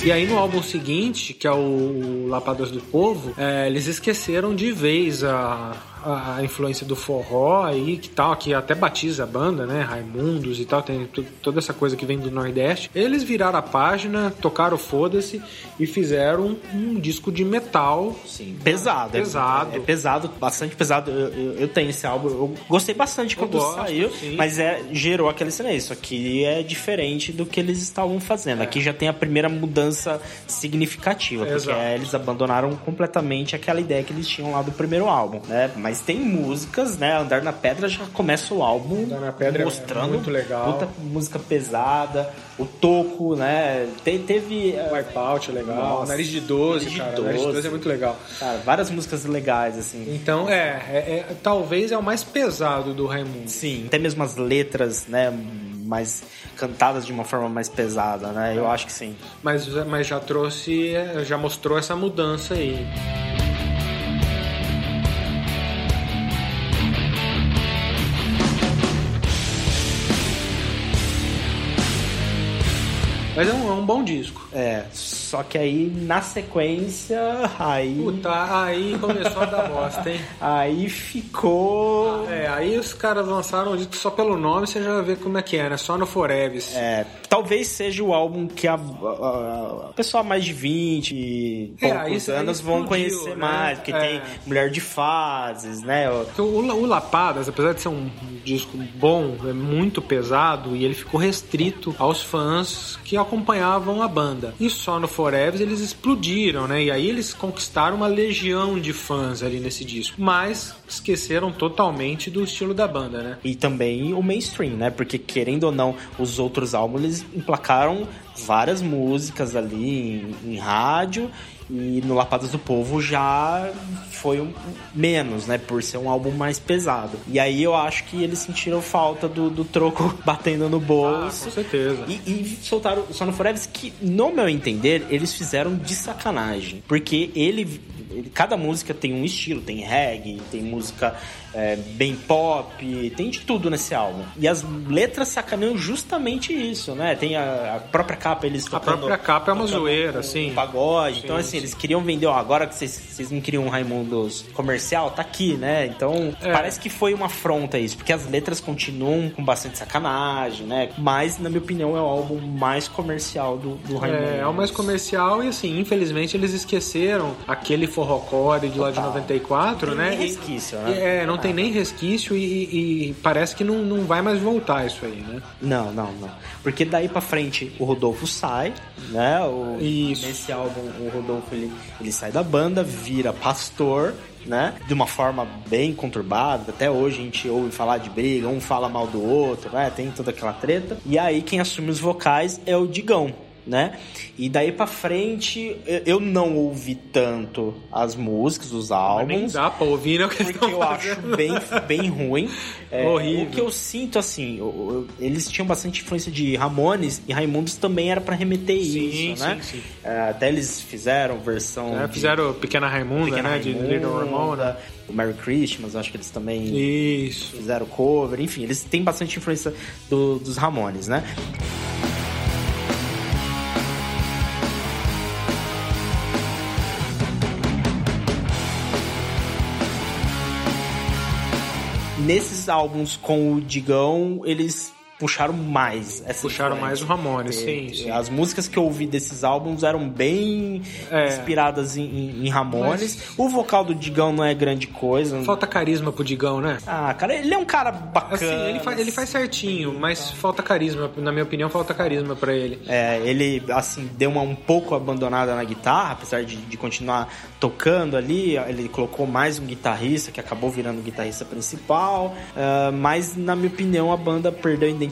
E aí no álbum seguinte, que é o Lapadas do Povo, é, eles esqueceram de vez a, a, influência do forró aí, que tal, que até batiza a banda, né? Raimundos e tal, tem toda essa coisa que vem do Nordeste. Eles viraram a página, tocaram foda-se e fizeram um, disco de metal. Sim, pesado. é- Pesado. É, pesado, bastante pesado. Eu, eu- eu tenho esse álbum, eu gostei bastante quando gosto, saiu, sim. mas é, gerou aquele silêncio. Isso aqui é diferente do que eles estavam fazendo. Aqui já tem a primeira mudança significativa, porque é, eles abandonaram completamente aquela ideia que eles tinham lá do primeiro álbum, né? Mas tem músicas, né? Andar na Pedra já começa o álbum Andar na Pedra é mostrando muito legal. puta música pesada, o toco, né? Te- teve é, Wipeout é legal. Nariz Nariz de 12, Nariz de cara. Nariz de 12 é 12. muito legal. cara, várias músicas legais, assim. Então, é, é- é- talvez é o mais pesado do Raimundo. Sim, até mesmo as letras, né? Mais cantadas de uma forma mais pesada, né? Eu acho que sim. Mas, mas já trouxe, já mostrou essa mudança aí. Mas é um, é um bom disco. É, só que aí na sequência, aí. Puta, aí começou a dar bosta, hein? Aí ficou. É, aí os caras lançaram o disco só pelo nome, você já vê como é que é, né? Só no Forever. É, talvez seja o álbum que a, a, a pessoa mais de 20 e É, poucos isso anos vão conhecer né? mais, porque É. tem Mulher de Fases, né? O, o Lapadas, apesar de ser um disco bom, é muito pesado e ele ficou restrito aos fãs que acompanhavam a banda. E só no Forever eles explodiram, né? E aí eles conquistaram uma legião de fãs ali nesse disco. Mas esqueceram totalmente do estilo da banda, né? E também o mainstream, né? Porque querendo ou não, os outros álbuns eles emplacaram várias músicas ali em, em rádio e no Lapadas do Povo já foi um, menos, né? Por ser um álbum mais pesado. E aí eu acho que eles sentiram falta do, do troco batendo no Ah, bolso. com certeza. E, e soltaram o Sono Forever que, no meu entender, eles fizeram de sacanagem. Porque ele, ele- cada música tem um estilo, tem reggae, tem música é, bem pop, tem de tudo nesse álbum. E as letras sacaneiam justamente isso, né? Tem a, a própria capa, eles A tocando... própria capa é uma zoeira, um assim. Pagode. então, Sim, assim, sim. eles queriam vender, ó, agora que vocês, vocês não queriam um Raimundos comercial, tá aqui, né? Então, É. parece que foi uma afronta isso, porque as letras continuam com bastante sacanagem, né? Mas, na minha opinião, é o álbum mais comercial do, do Raimundos. É, é o mais comercial e assim, infelizmente eles esqueceram aquele forrocore de lá de Total. 94, Tem né? nem resquício, né? É, não tem nem resquício e, e parece que não, não vai mais voltar isso aí, né? Não, não, não. Porque daí pra frente o Rodolfo sai, né? O, Isso. Nesse álbum o Rodolfo ele, ele sai da banda, vira pastor, né? De uma forma bem conturbada. Até hoje a gente ouve falar de briga, um fala mal do outro, né? Tem toda aquela treta. E aí quem assume os vocais é o Digão. Né? E daí pra frente eu- não ouvi tanto as músicas, os Nem álbuns. dá pra ouvir, né? Porque eu acho bem, bem ruim. É, Horrível. O que eu sinto, assim, eu- eu- eles tinham bastante influência de Ramones e Raimundos também era pra remeter Sim, isso, né? sim, sim. É, até eles fizeram versão. É, de fizeram Pequena Raimunda, Pequena né? De Raimunda, Little Ramona. O Merry Christmas, acho que eles também Isso. fizeram cover. Enfim, eles têm bastante influência do- dos Ramones, né? Nesses álbuns com o Digão, eles puxaram mais essa Puxaram influência. mais o Ramones, sim, sim. As músicas que eu ouvi desses álbuns eram bem É. inspiradas em, em- em Ramones. O vocal do Digão não é grande coisa. Falta carisma pro Digão, né? Ah, cara, ele é um cara bacana. Assim, ele faz, ele faz certinho, mas falta carisma. Na minha opinião, falta carisma pra ele. É, ele, assim, deu uma um pouco abandonada na guitarra, apesar de, de continuar tocando ali. Ele colocou mais um guitarrista, que acabou virando o guitarrista principal. Ah, mas, na minha opinião, a banda perdeu a identidade.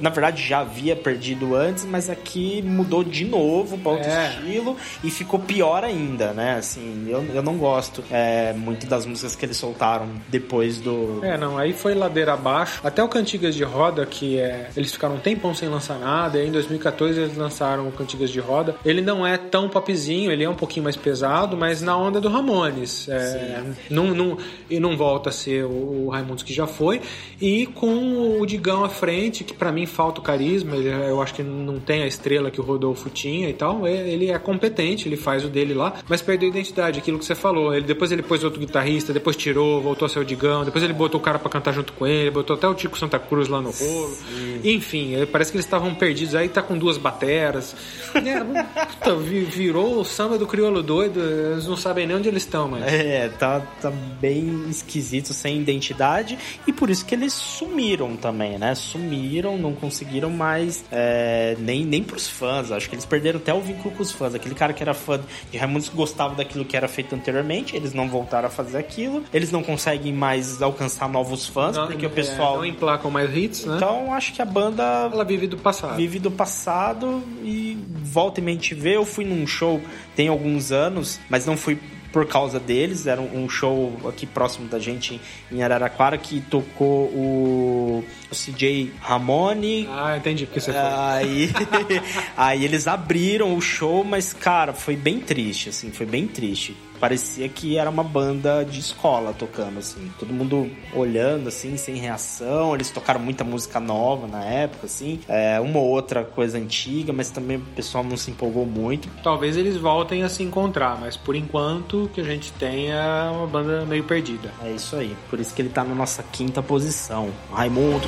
Na verdade, já havia perdido antes, mas aqui mudou de novo para outro É. estilo e ficou pior ainda, né? Assim, eu, eu não gosto é, muito das músicas que eles soltaram depois do. É, não, aí foi ladeira abaixo. Até o Cantigas de Roda, que é. Eles ficaram um tempão sem lançar nada, e em 2014 eles lançaram o Cantigas de Roda. Ele não é tão popzinho, ele é um pouquinho mais pesado, mas na onda do Ramones. É, não, não, e não volta a ser o, o Raimundos que já foi. E com o Digão à frente, que pra mim falta o carisma, ele- eu acho que não tem a estrela que o Rodolfo tinha e tal. é- Ele é competente, ele faz o dele lá, mas perdeu a identidade, aquilo que você falou. Ele, depois ele pôs outro guitarrista, depois tirou, voltou a ser o Digão, depois ele botou o cara pra cantar junto com ele, botou até o Tico Santa Cruz lá no rolo. Enfim, é, parece que eles estavam perdidos. Aí tá com duas bateras. É, puta, vi- virou o samba do crioulo doido, eles não sabem nem onde eles estão, mas. É, tá, tá bem esquisito, sem identidade, e por isso que eles sumiram, também, né? Sumiram, não conseguiram mais é, nem, nem pros fãs. Acho que eles perderam até o vínculo com os fãs. Aquele cara que era fã de Raimundos gostava daquilo que era feito anteriormente, eles não voltaram a fazer aquilo. Eles não conseguem mais alcançar novos fãs, Não, porque o é, pessoal. não emplacam mais hits, né? Então acho que a banda Ela vive do passado. vive do passado e volta e gente vê. Eu fui num show tem alguns anos, mas não fui por causa deles. Era um show aqui próximo da gente em Araraquara que tocou o, o CJ Ramone. Ah, entendi porque você foi. Aí, aí eles abriram o show, mas cara, foi bem triste, assim, foi bem triste. Parecia que era uma banda de escola tocando, assim. Todo mundo olhando, assim, sem reação. Eles tocaram muita música nova na época, assim. É, uma ou outra coisa antiga, mas também o pessoal não se empolgou muito. Talvez eles voltem a se encontrar, mas por enquanto que a gente tem é uma banda meio perdida. É isso aí. Por isso que ele tá na nossa quinta posição. Raimundo.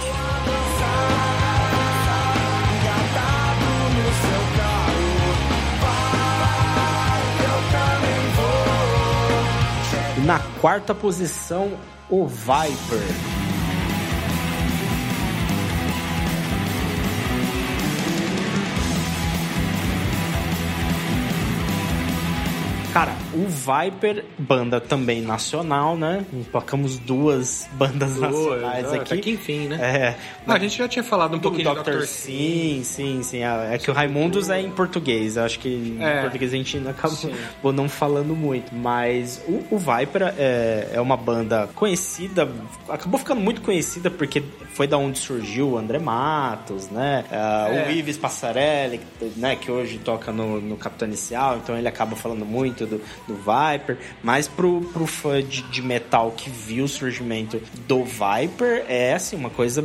Na quarta posição, o Viper. Cara, o Viper, banda também nacional, né? Tocamos duas bandas nacionais ah, aqui. Até que enfim, né? É. Ah, a gente já tinha falado um pouquinho do Dr. Sim, sim, sim. Ah, É que o Raimundos é em português. Eu acho que É. em português a gente acabou Sim. não falando muito. Mas o, o Viper é, é uma banda conhecida, acabou ficando muito conhecida porque foi da onde surgiu o André Matos, né? Ah, É. O Ives Passarelli, né? Que hoje toca no, no Capitão Inicial, então ele acaba falando muito do, do Viper. Mas pro, pro fã de, de metal que viu o surgimento do Viper, é assim, uma coisa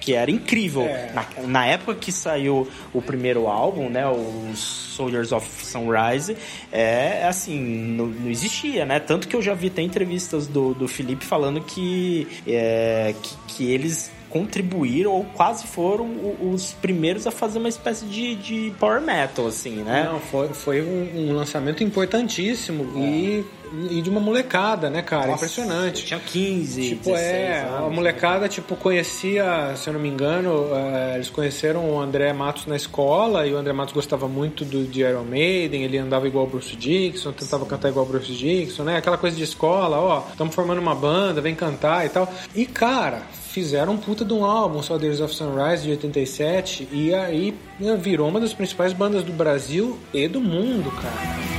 que era incrível. É. Na, na época que saiu o primeiro álbum, né, o Soldiers of Sunrise, é assim, não, não existia, né? Tanto que eu já vi até entrevistas do, do Felipe falando que, é, que, que eles contribuíram ou quase foram os primeiros a fazer uma espécie de, de power metal, assim, né? Não, foi, foi um, um lançamento importantíssimo e, e de uma molecada, né, cara? Nossa, Impressionante. Tinha 15, Tipo, 16 é, anos. a molecada, tipo, conhecia, se eu não me engano, é, eles conheceram o André Matos na escola e o André Matos gostava muito do, de Iron Maiden, ele andava igual o Bruce Dixon, tentava cantar igual o Bruce Dixon, né? Aquela coisa de escola, ó, estamos formando uma banda, vem cantar e tal. E, cara, fizeram um puta de um álbum, Soldiers of Sunrise, de 87, e aí né, virou uma das principais bandas do Brasil e do mundo, cara.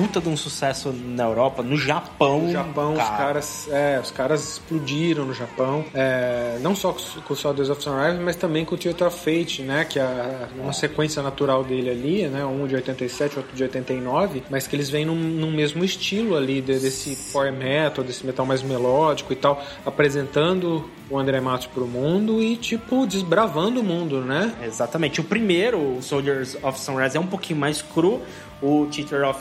Puta de um sucesso na Europa, no Japão. No Japão, os cara. caras, é, os caras explodiram no Japão. É, não só com, o Soldiers of Sunrise, mas também com o Theater of Fate, né? Que é uma sequência natural dele ali, né? Um de 87, outro de 89, mas que eles vêm num, num mesmo estilo ali, de- desse power metal, desse metal mais melódico e tal, apresentando o André Matos pro mundo e, tipo, desbravando o mundo, né? Exatamente. O primeiro, o Soldiers of Sunrise, é um pouquinho mais cru. O Teacher of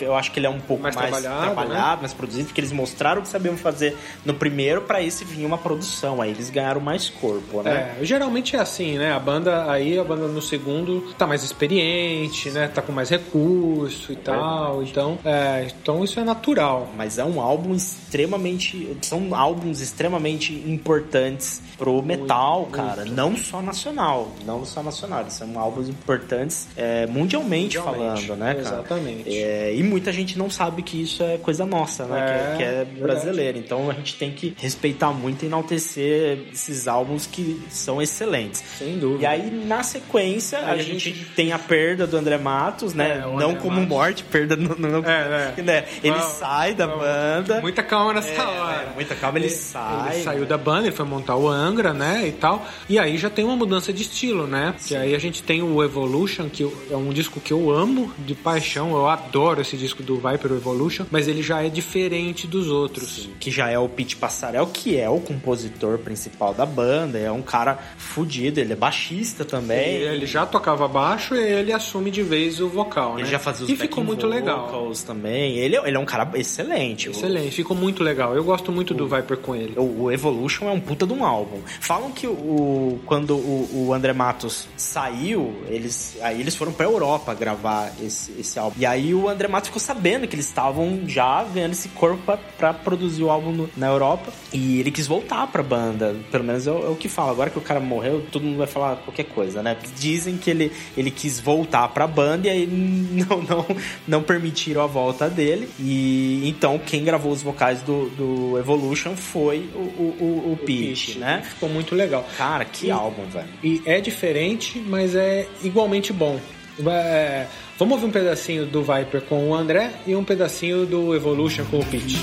eu acho que ele é um pouco mais, Mais trabalhado, trabalhado, né? mais produzido, porque eles mostraram o que sabiam fazer no primeiro, pra esse vinha uma produção. Aí eles ganharam mais corpo, né? É, geralmente é assim, né? A banda aí, a banda no segundo tá mais experiente, né? Tá com mais recurso e tal. Então, é, então isso é natural. Mas é um álbum extremamente. São álbuns extremamente importantes pro metal, cara. Não só nacional. Não só nacional. São álbuns importantes é, mundialmente, Mundialmente, falando, né, cara? exatamente. É, e muita gente não sabe que isso é coisa nossa, né? que, é, É, que é verdade. brasileira. Então a gente tem que respeitar muito e enaltecer esses álbuns que são excelentes. Sem dúvida. E aí, na sequência, a, a gente, gente- tem a perda do André Matos, né? É, não André como Matos. morte, perda no, no- É, é. né? Ele Não, sai da não, banda. Muita calma nessa É, hora. é, muita calma, ele sai, Ele saiu né? da banda, ele foi montar o Angra, né, e tal. E aí já tem uma mudança de estilo, né? Que aí a gente tem o Evolution, que é um disco que eu amo de paixão, eu adoro adoro esse disco do Viper Evolution, mas ele já é diferente dos outros. que já é o Pete Passarel, que é o compositor principal da banda, é um cara fudido, ele é baixista também. Ele já tocava baixo e ele assume de vez o vocal, né? Ele já fazia os E ficou muito legal. vocals também. Ele, ele é um cara excelente. Excelente, ficou muito legal. Eu gosto muito do Viper com ele. O, o Evolution é um puta de um álbum. Falam que o, quando o, o André Matos saiu, eles, aí eles foram pra Europa gravar esse, esse álbum. E aí o André Matos ficou sabendo que eles estavam já vendo esse corpo pra, pra produzir o álbum no- na Europa. E ele quis voltar pra banda. Pelo menos é, o- é que fala. Agora que o cara morreu, todo mundo vai falar qualquer coisa, né? Dizem que ele, ele quis voltar pra banda e aí não, não, não permitiram a volta dele. E então quem gravou os vocais do, do Evolution foi o, o, o, o Pete, né? Ficou muito legal. Cara, que E- álbum, velho. E é diferente, mas é igualmente bom. É, vamos ouvir um pedacinho do Viper com o André e um pedacinho do Evolution com o Pete.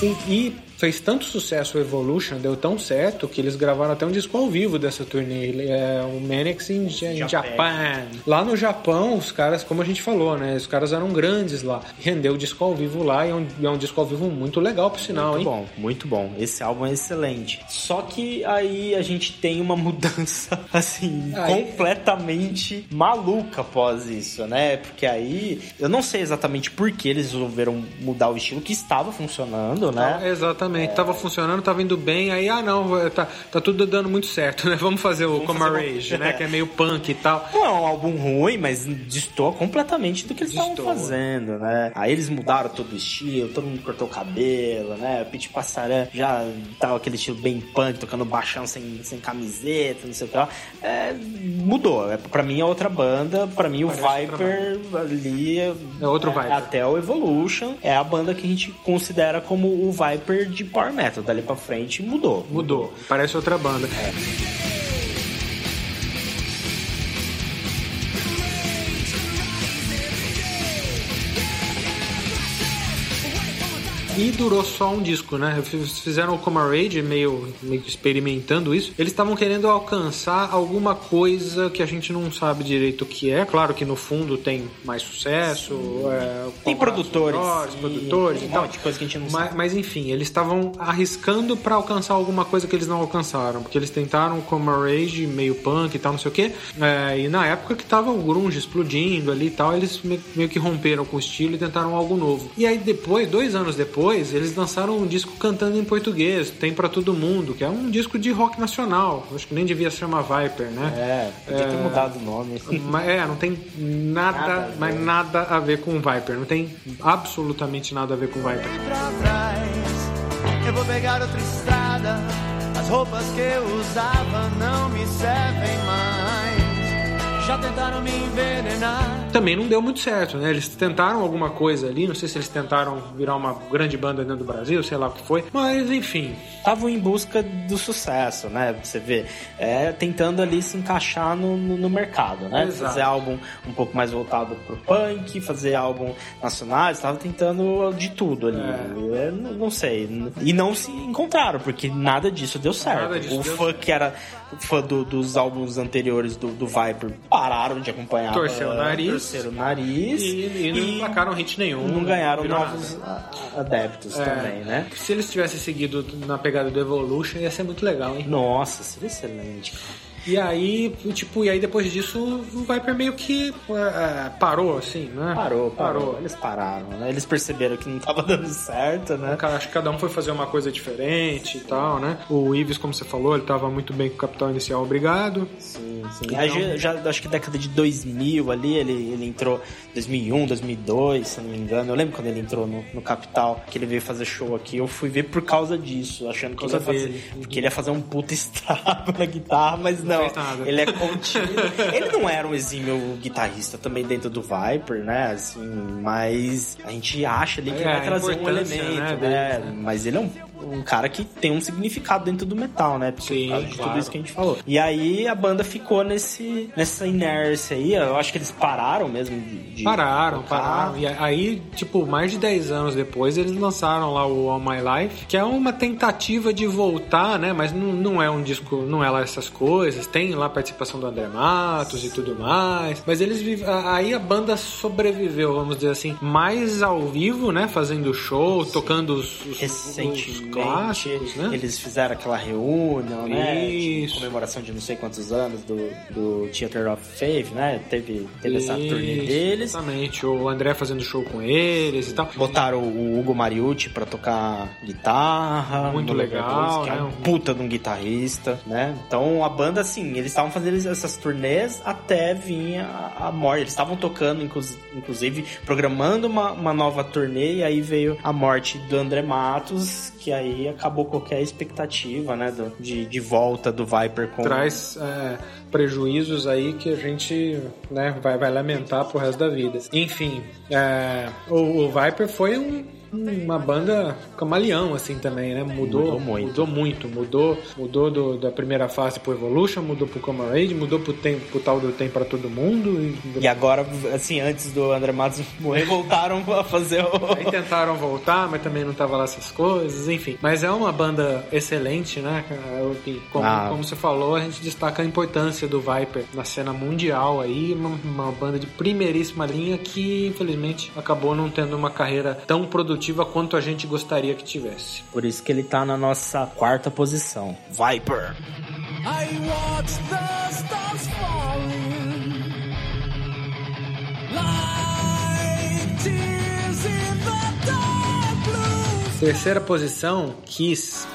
E, e fez tanto sucesso o Evolution, deu tão certo que eles gravaram até um disco ao vivo dessa turnê. Ele É o Manics in, Japan. Lá no Japão, os caras, como a gente falou, né? Os caras eram grandes lá. Rendeu o disco ao vivo lá e é um, é um disco ao vivo muito legal, por sinal, Muito hein? bom, muito bom. Esse álbum é excelente. Só que aí a gente tem uma mudança, assim, Aí- completamente maluca após isso, né? Porque aí, eu não sei exatamente por que eles resolveram mudar o estilo que estava funcionando, né? Exatamente, tava funcionando, tava indo bem, aí, ah não, tá, tá tudo dando muito certo, né? Vamos fazer o Coma uma- Rage, né? Que é meio punk e tal. Não é um álbum ruim, mas destoa completamente do que eles estavam fazendo, né? Aí eles mudaram todo o estilo, todo mundo cortou o cabelo, né? O Pete Passaré já tava aquele estilo bem punk, tocando baixão sem, sem camiseta, não sei o que lá. É, mudou. É, pra mim é outra banda, pra mim o Parece outra Viper ali é, É outro Viper. Até o Evolution é a banda que a gente considera como o Viper de Power Metal. Dali pra frente mudou. Mudou, parece outra banda. E durou só um disco, né? Eles Fizeram o Coma Rage meio, meio experimentando isso. Eles estavam querendo alcançar alguma coisa que a gente não sabe direito o que é. Claro que no fundo tem mais sucesso. é, Tem produtores, sim, produtores tem e tal. monte de coisa que a gente não mas, sabe. mas enfim, eles estavam arriscando pra alcançar alguma coisa que eles não alcançaram. Porque eles tentaram com uma Rage meio punk e tal, não sei o quê. É, e na época que tava o grunge explodindo ali e tal, eles me- meio que romperam com o estilo e tentaram algo novo. E aí depois, dois anos depois, eles lançaram um disco cantando em português, Tem Pra Todo Mundo, que é um disco de rock nacional. Acho que nem devia se chamar Viper, né? É, podia ter É. mudado o nome. Mas é, não tem nada, Nada a ver. mas nada a ver com Viper. Não tem absolutamente nada a ver com Viper. trás. Eu vou pegar outra estrada. As roupas que eu usava não me servem mais. Já tentaram me envenenar. Também não deu muito certo, né? Eles tentaram alguma coisa ali, não sei se eles tentaram virar uma grande banda dentro do Brasil, sei lá o que foi, mas enfim. estavam em busca do sucesso, né? Você vê, é, tentando ali se encaixar no, no, no mercado, né? Exato. Fazer álbum um pouco mais voltado pro punk, fazer álbum nacional, estavam tentando de tudo ali. É. Eu não, não sei. E não se encontraram, porque nada disso deu certo. Disso o deu fã que era fã do- dos álbuns anteriores do, do Viper pararam de acompanhar. a Torceu o banda, nariz. Torceram o nariz. E, e não emplacaram hit nenhum. não ganharam virou novos nada. adeptos É. também, né? Se eles tivessem seguido na pegada do Evolution, ia ser muito legal, hein? Nossa, seria excelente, cara. E aí, tipo, e aí depois disso, o Viper meio que é, parou, assim, né? Parou, parou. Eles pararam, né? Eles perceberam que não tava dando certo, né? Cara, Acho que cada um foi fazer uma coisa diferente e tal, né? O Ives, como você falou, ele tava muito bem com o Capital Inicial, obrigado. Sim, sim. Aí já, acho que década de 2000 ali, ele, ele entrou 2001, 2002, se não me engano. Eu lembro quando ele entrou no, no Capital, que ele veio fazer show aqui. Eu fui ver por causa disso, achando que ele ia fazer, porque ele ia fazer um puta estrago na guitarra, mas não. fez nada. ele é contido. ele não era um exímio guitarrista também dentro do Viper, né? Assim, mas a gente acha ali que É, ele vai trazer um importância, elemento, né, né? Mas ele é um, um cara que tem um significado dentro do metal, né? Por Sim, de claro. tudo isso que a gente falou. E aí a banda ficou nesse, nessa inércia aí. Eu acho que eles pararam mesmo de. de Pararam, tocar. pararam. E aí, tipo, mais de 10 anos depois, eles lançaram lá o All My Life, que é uma tentativa de voltar, né? Mas não, não é um disco, não é lá essas coisas. Tem lá a participação do André Matos e tudo mais. Mas eles vive- aí a banda sobreviveu, vamos dizer assim, mais ao vivo, né? Fazendo show, tocando os, os, os Recentemente, clássicos, né? eles fizeram aquela reunião, né? Isso. De comemoração de não sei quantos anos do, do Theater of Faith, né? Teve, teve essa turnê deles. Exatamente. O André fazendo show com eles e tal. Botaram o Hugo Mariucci pra tocar guitarra. Muito legal, é né? um puta de um guitarrista, né? Então a banda, assim, eles estavam fazendo essas turnês até vir a, a morte. Eles estavam tocando, inclus- inclusive, programando uma, uma nova turnê e aí veio a morte do André Matos, que aí acabou qualquer expectativa, né? do- de, de volta do Viper com... traz é, prejuízos aí que a gente né, vai, vai lamentar pro resto da vida. Enfim, é, o, o Viper foi um- uma banda camaleão assim também, né? Mudou, Mudou muito. Mudou muito, mudou, mudou do- da primeira fase pro Evolution, mudou pro Comrade, mudou pro, tempo, pro tal do Tem para Todo Mundo. E, E agora, assim, antes do André Matos morrer, voltaram a fazer o... Aí tentaram voltar, mas também não tava lá essas coisas, enfim. Mas é uma banda excelente, né? Como, Ah. como você falou, a gente destaca a importância do Viper na cena mundial aí, uma, uma banda de primeiríssima linha que, infelizmente, acabou não tendo uma carreira tão produtiva quanto a gente gostaria que tivesse. Por isso que ele tá na nossa quarta posição. Viper. I watch the stars falling like tears in the dark blue. Terceira posição, Kiss.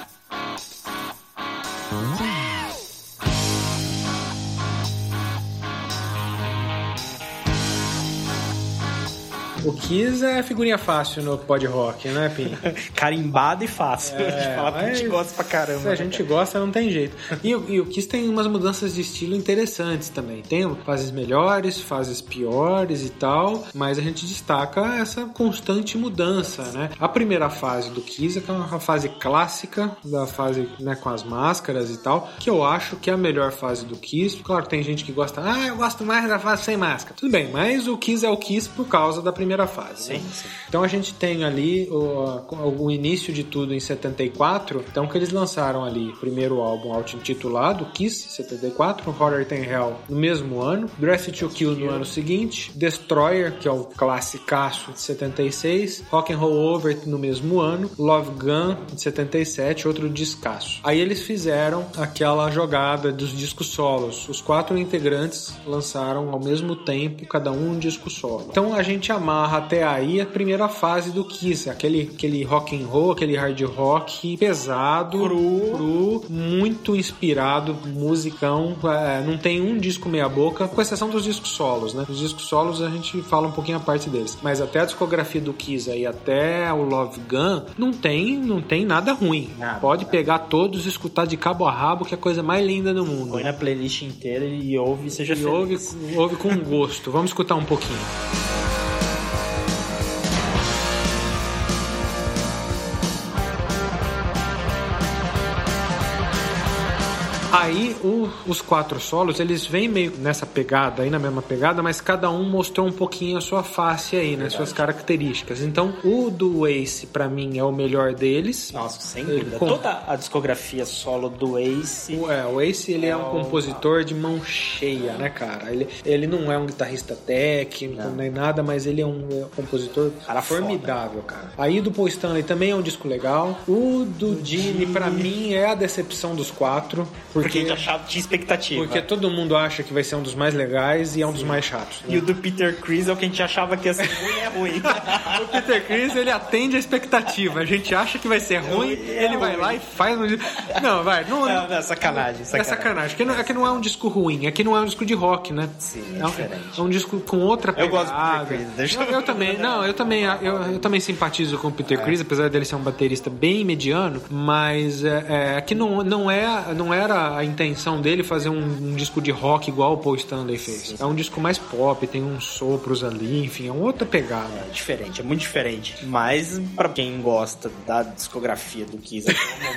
O Kiss é figurinha fácil no pod rock, né, Pim? Carimbado e fácil de falar porque a gente gosta pra caramba. Se a gente gosta, não tem jeito. E, o- e o Kiss tem umas mudanças de estilo interessantes também. Tem fases melhores, fases piores e tal, mas a gente destaca essa constante mudança, né? A primeira fase do Kiss é uma fase clássica, da fase né, com as máscaras e tal, que eu acho que é a melhor fase do Kiss. Claro que tem gente que gosta, ah, eu gosto mais da fase sem máscara. Tudo bem, mas o Kiss é o Kiss por causa da primeira fase. né? Sim, sim. Então a gente tem ali o, o início de tudo em 74, então que eles lançaram ali o primeiro álbum auto-intitulado, Kiss, 74, Horror in Hell no mesmo ano, Dress to Kill no ano seguinte, Destroyer, que é o classicaço de 76, Rock and Roll Over no mesmo ano, Love Gun de 77, outro descasso. Aí eles fizeram aquela jogada dos discos solos. Os quatro integrantes lançaram ao mesmo tempo, cada um um disco solo. Então a gente amarra até aí a primeira fase do Kiss, aquele, aquele rock and roll, aquele hard rock pesado, cru, muito inspirado, musicão. é, não tem um disco meia boca, com exceção dos discos solos, né? Os discos solos a gente fala um pouquinho a parte deles, mas até a discografia do Kiss aí até o Love Gun não tem, não tem nada ruim. Nada, Pode nada. pegar todos, e escutar de cabo a rabo, que é a coisa mais linda do mundo. Põe na playlist inteira e ouve seja E feliz. ouve, ouve com gosto. Vamos escutar um pouquinho. Aí o- os quatro solos, eles vêm meio nessa pegada aí, na mesma pegada, mas cada um mostrou um pouquinho a sua face aí, né? Suas características. Então, o do Ace, pra mim, é o melhor deles. Nossa, sem dúvida. com- Toda a discografia solo do Ace. É, o Ace ele é um compositor de mão cheia, né, cara? Ele, ele não é um guitarrista técnico nem nada, mas ele é um, é compositor Cara formidável, cara. Aí do Paul Stanley também é um disco legal. O do Gene, pra mim, é a decepção dos quatro, Porque a porque, gente achava, tinha expectativa. porque todo mundo acha que vai ser um dos mais legais e é um dos mais chatos. né? E o do Peter Chris é o que a gente achava que ia ser ruim é ruim. O Peter Chris, ele atende a expectativa. A gente acha que vai ser ruim, É ele vai lá e faz. Não, vai, não, Não, não, sacanagem, É sacanagem. sacanagem. Aqui não, aqui não é um disco ruim, aqui não é um disco de rock, né? Sim, é um, diferente. é um disco com outra Eu pegada. gosto do Peter Criss, deixa eu, eu também, não, eu também, eu, eu também simpatizo com o Peter Chris, apesar dele ser um baterista bem mediano, mas é, é, aqui não, não, é, não era a, a intenção dele fazer um, um disco de rock igual o Paul Stanley fez. É um disco mais pop, tem uns sopros ali, enfim, é uma outra pegada. É diferente, é muito diferente. Mas pra quem gosta da discografia do Kiss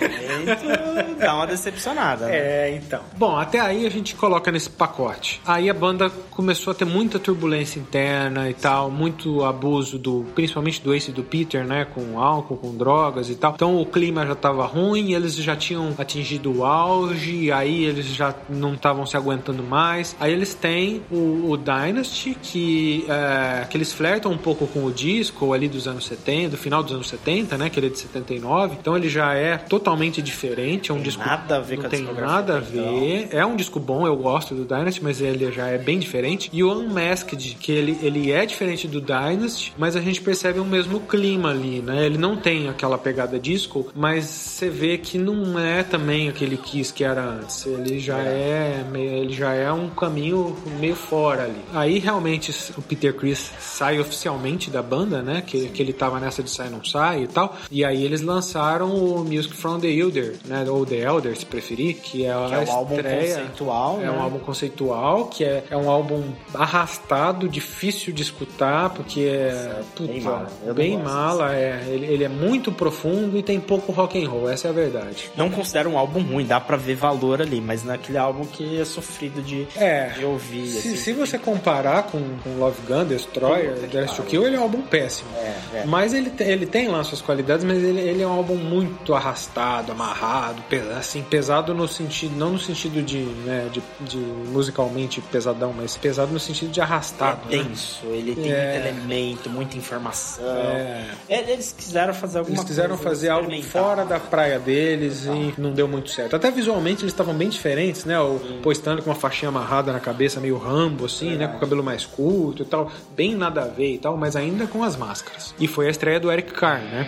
momento, dá uma decepcionada. né? É, então. Bom, até aí a gente coloca nesse pacote. Aí a banda começou a ter muita turbulência interna e tal, muito abuso do, principalmente do Ace e do Peter, né, com álcool, com drogas e tal. Então o clima já tava ruim, eles já tinham atingido o auge, aí eles já não estavam se aguentando mais. Aí eles têm o, o Dynasty, que, é, que eles flertam um pouco com o disco ali dos anos 70, do final dos anos 70, né, que ele é de 79. Então ele já é totalmente diferente, é um Tem disco nada a ver não com a tem nada a então. ver. É um disco bom, eu gosto do Dynasty, mas ele já é bem diferente. E o Unmasked, que ele, ele é diferente do Dynasty, mas a gente percebe o mesmo clima ali, né? Ele não tem aquela pegada disco, mas você vê que não é também aquele Kiss que era antes. Ele já é, ele já é um caminho meio fora ali. Aí realmente o Peter Chris sai oficialmente da banda, né? Que, que ele tava nessa de sai não sai e tal. E aí eles lançaram o Music from the Elder, né? Ou The Elder, se preferir, que é Que é álbum estreia. conceitual, É né? um álbum conceitual, que é, é um álbum arrastado, difícil de escutar, porque é bem puta, mala. Eu não bem mala, é. Ele, ele é muito profundo e tem pouco rock and roll, essa é a verdade. Não considero um álbum ruim, dá pra ver valor ali, mas naquele álbum que é sofrido de, É. de ouvir. Se, assim. se você comparar com, com Love Gun, Destroyer, Dare to. Kill, ele é um álbum péssimo. É, é. Mas ele, ele tem lá suas qualidades, mas ele, ele é um álbum muito arrastado, amarrado, pesa- assim, pesado no sentido, não no sentido de, né, de, de musicalmente pesadão, mas pesado no sentido de arrastado. é né? denso, ele tem É. muito elemento, muita informação. É. É, Eles quiseram fazer alguma Eles quiseram fazer algo fora da praia deles e não deu muito certo. Até visualmente eles estavam bem diferentes, né? O Paul Stanley com uma faixinha amarrada na cabeça, meio rambo, assim, né? Com o cabelo mais curto e tal. Bem nada a ver e tal, mas ainda com as máscaras. E foi a estreia do Eric Carr, né?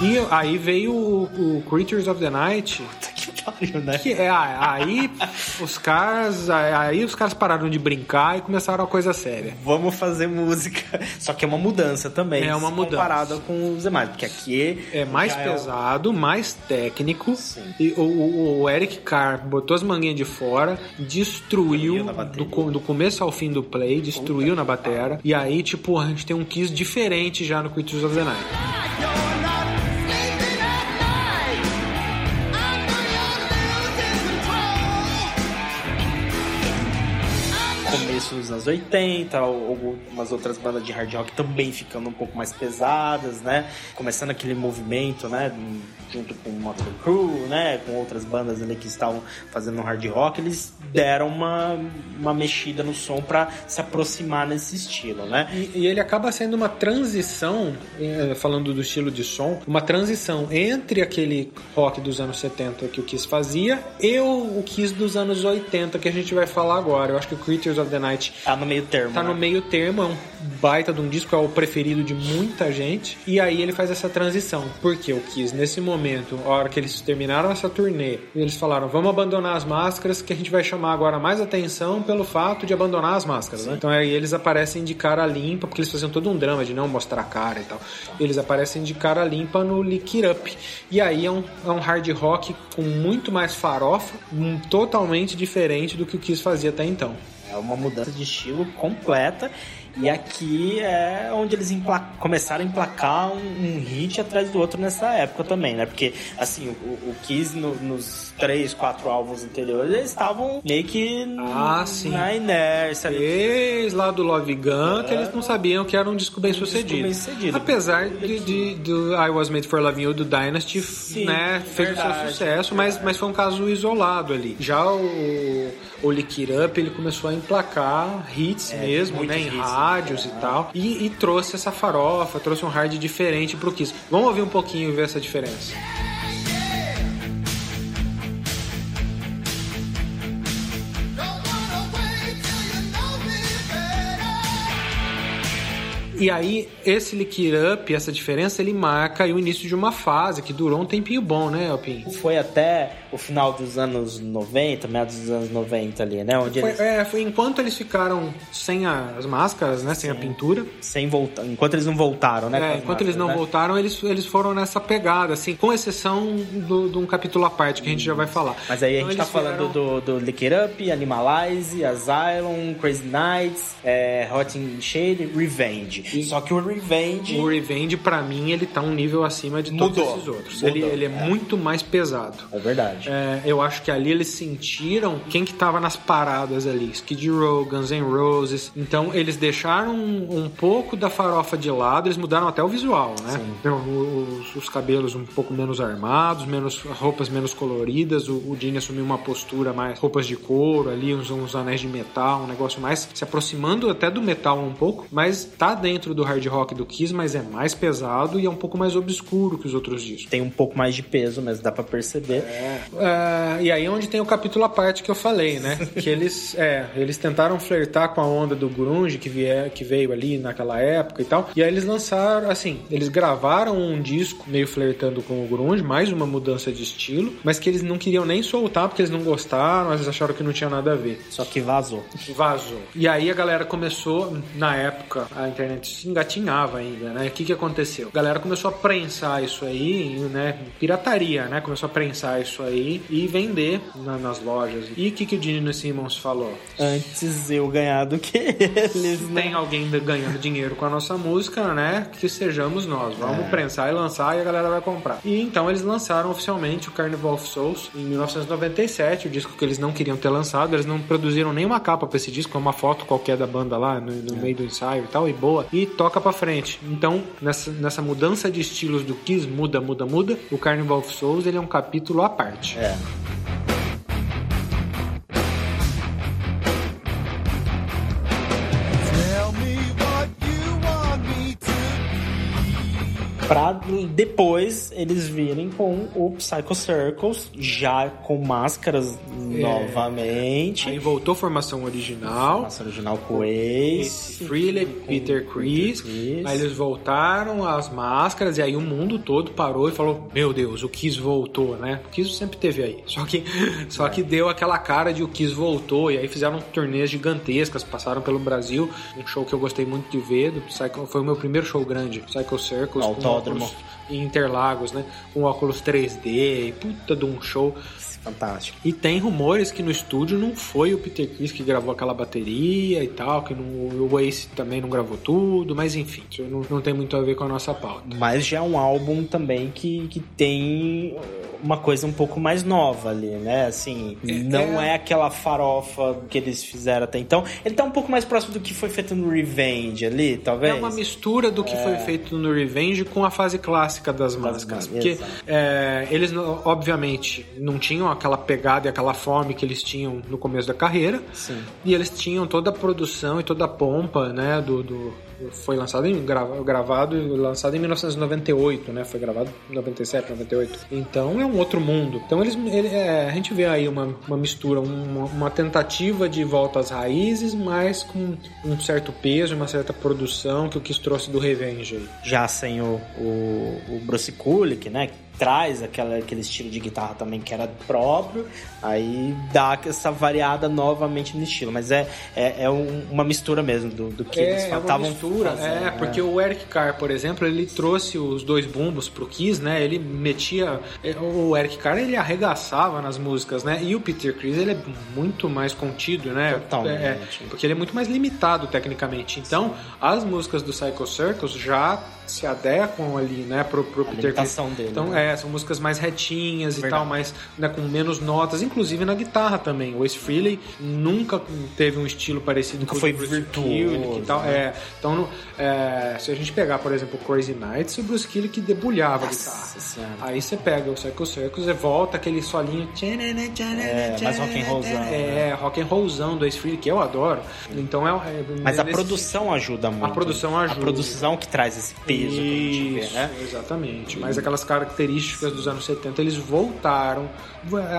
E aí veio o, o Creatures of the Night, pariu, né? que é, aí os caras aí os caras pararam de brincar e começaram a coisa séria. Vamos fazer música. Só que é uma mudança também. É uma mudança. Comparada com os demais. Porque aqui. É mais já pesado, mais técnico. Sim. E o, o- o Eric Carr botou as manguinhas de fora, destruiu do, do começo ao fim do play, destruiu na batera. E aí, tipo, a gente tem um Kiss diferente já no Creatures of the Night. Começo dos anos 80, ou- algumas outras bandas de hard rock também ficando um pouco mais pesadas, né? Começando aquele movimento, né? Junto com o Motley Crue, né? Com outras bandas ali que estavam fazendo hard rock, eles deram uma, uma mexida no som pra se aproximar nesse estilo, né? E, e ele acaba sendo uma transição, eh, falando do estilo de som, uma transição entre aquele rock dos anos 70 que o Kiss fazia e o, o Kiss dos anos 80 que a gente vai falar agora. Eu acho que o Creatures of the Night Tá no meio termo. tá né? no meio termo, é um baita de um disco, é o preferido de muita gente. E aí ele faz essa transição. Porque o Kiss, nesse momento, a hora que eles terminaram essa turnê, eles falaram: vamos abandonar as máscaras, que a gente vai chamar agora mais atenção pelo fato de abandonar as máscaras. né? Então aí eles aparecem de cara limpa, porque eles faziam todo um drama de não mostrar a cara e tal. Eles aparecem de cara limpa no Lick It Up. E aí é um, é um hard rock com muito mais farofa, um, totalmente diferente do que o Kiss fazia até então. É uma mudança de estilo completa. E aqui é onde eles começaram a emplacar um, um hit atrás do outro nessa época também, né? Porque, assim, o, o Kiss no- nos três, quatro álbuns anteriores, eles estavam meio que Ah, sim. na inércia. ali. Desde lá do Love Gun, que eles não sabiam que era um disco bem sucedido. bem-sucedido. Apesar de, de- do I Was Made for Loving You do Dynasty, Sim, né, fez o seu verdade, sucesso, mas, mas foi um caso isolado ali. Já o, o Lick It Up, ele começou a emplacar hits mesmo, muitos né, em hits, rádios e tal, e, e trouxe essa farofa, trouxe um hard diferente pro Kiss. Vamos ouvir um pouquinho e ver essa diferença. E aí, esse Lick It Up, essa diferença, ele marca aí o início de uma fase que durou um tempinho bom, né, Alpin? Foi até o final dos anos 90, meados dos anos 90 ali, né? Onde Foi, eles, é, foi enquanto eles ficaram sem as máscaras, né, sem a pintura. sem voltar, enquanto eles não voltaram, né? É, enquanto eles não máscaras, né? voltaram, eles, eles foram nessa pegada, assim, com exceção de um capítulo à parte que a gente já vai falar. Mas aí a Então, gente tá eles falando vieram- do, do Lick It Up, Animalize, Asylum, Crazy Nights, é, Hot in Shade, Revenge. Só que o Revenge... O Revenge, pra mim, ele tá um nível acima de todos Mudou. esses outros. Mudou, Ele, ele é, é. muito mais pesado. É verdade. É, eu acho que ali eles sentiram quem que tava nas paradas ali. Skid Row, Guns N' Roses. Então eles deixaram um, um pouco da farofa de lado, eles mudaram até o visual, né? Então, os, os cabelos um pouco menos armados, menos roupas menos coloridas. O, o Gene assumiu uma postura mais roupas de couro ali, uns, uns anéis de metal, um negócio mais se aproximando até do metal um pouco, mas tá dentro do hard rock do Kiss, mas é mais pesado e é um pouco mais obscuro que os outros discos. Tem um pouco mais de peso, mas dá pra perceber. É, e aí é onde tem o capítulo à parte que eu falei, né? que eles, é, eles tentaram flertar com a onda do grunge que, vier, que veio ali naquela época e tal. E aí eles lançaram, assim, eles gravaram um disco meio flertando com o grunge, mais uma mudança de estilo, mas que eles não queriam nem soltar porque eles não gostaram, eles acharam que não tinha nada a ver. Só que vazou. Vazou. E aí a galera começou, na época, a internet engatinhava ainda, né? O que que aconteceu? A galera começou a prensar isso aí, né? Pirataria, né? Começou a prensar isso aí e vender na- nas lojas. E o que que o Gene Simmons falou? Antes eu ganhar do que eles, né? Tem alguém ganhando dinheiro com a nossa música, né? Que sejamos nós. Vamos prensar e lançar e a galera vai comprar. E então eles lançaram oficialmente o Carnival of Souls em 1997, o disco que eles não queriam ter lançado. Eles não produziram nenhuma capa pra esse disco, é uma foto qualquer da banda lá no, no meio do ensaio e tal, e boa. E toca pra frente. Então, nessa, nessa mudança de estilos do Kiss, muda, muda, muda, o Carnival of Souls ele é um capítulo à parte. É. Pra depois eles virem com o Psycho Circles, já com máscaras novamente. Aí voltou a formação original. Massa original com o Ace. Freely, Peter Chris. Chris. Aí eles voltaram às máscaras e aí o mundo todo parou e falou: Meu Deus, o Kiss voltou, né? O Kiss sempre teve aí. Só que, só que deu aquela cara de o Kiss voltou. E aí fizeram turnês gigantescas, passaram pelo Brasil. Um show que eu gostei muito de ver. Do Psycho, foi o meu primeiro show grande, Psycho Circles. Autódromo. óculos Em Interlagos, né? Com óculos 3D, e puta de um show. Fantástico. E tem rumores que no estúdio não foi o Peter Chris que gravou aquela bateria e tal, que no, o Ace também não gravou tudo, mas enfim, isso não, não tem muito a ver com a nossa pauta. Mas já é um álbum também que, que tem uma coisa um pouco mais nova ali, né? Assim, não é aquela farofa que eles fizeram até então. Ele tá um pouco mais próximo do que foi feito no Revenge ali, talvez. É uma mistura do que foi feito no Revenge com a fase clássica das máscaras. máscaras, Porque é, eles, não- obviamente, não tinham aquela pegada e aquela fome que eles tinham no começo da carreira. Sim. E eles tinham toda a produção e toda a pompa, né? Do, do- foi lançado em, gra- gravado e lançado em 1998, né? Foi gravado em 97, 98. Então é um outro mundo. Então eles, ele- é, a gente vê aí uma, uma mistura, uma, uma tentativa de volta às raízes, mas com um certo peso, uma certa produção que o Kiss trouxe do Revenge. Já sem o, o, o Bruce Kulick, né? Traz aquela, aquele estilo de guitarra também que era próprio, aí dá essa variada novamente no estilo. Mas é, é, é um- uma mistura mesmo do, do que eles É, é uma estavam mistura, fazendo, é, porque o Eric Carr, por exemplo, ele trouxe os dois bumbos pro Kiss, né? Ele metia, é, o Eric Carr ele arregaçava nas músicas, né? E o Peter Chris ele é muito mais contido, né? Totalmente. É, porque ele é muito mais limitado tecnicamente. Então, as músicas do Psycho Circus já se adequam ali, né, pro, pro Peter limitação dele, Então, né? é, são músicas mais retinhas e Verdade. tal, mais né, com menos notas, inclusive na guitarra também. O Ace Frehley nunca teve um estilo parecido Nunca com o foi do Bruce virtuoso, e tal. né? É, então, é, se a gente pegar, por exemplo, Crazy Nights, o Bruce Kulick debulhava a Nossa guitarra. Senhora. Aí você pega o Psycho Circus e volta aquele solinho. É, mais rock and rollzão, É, rock and rollzão do Ace Frehley, que eu adoro. Então é. é Mas a nesse produção ajuda muito. produção ajuda. A produção que traz esse peso que a gente vê, né? exatamente. Mas aquelas características dos anos 70. Eles voltaram.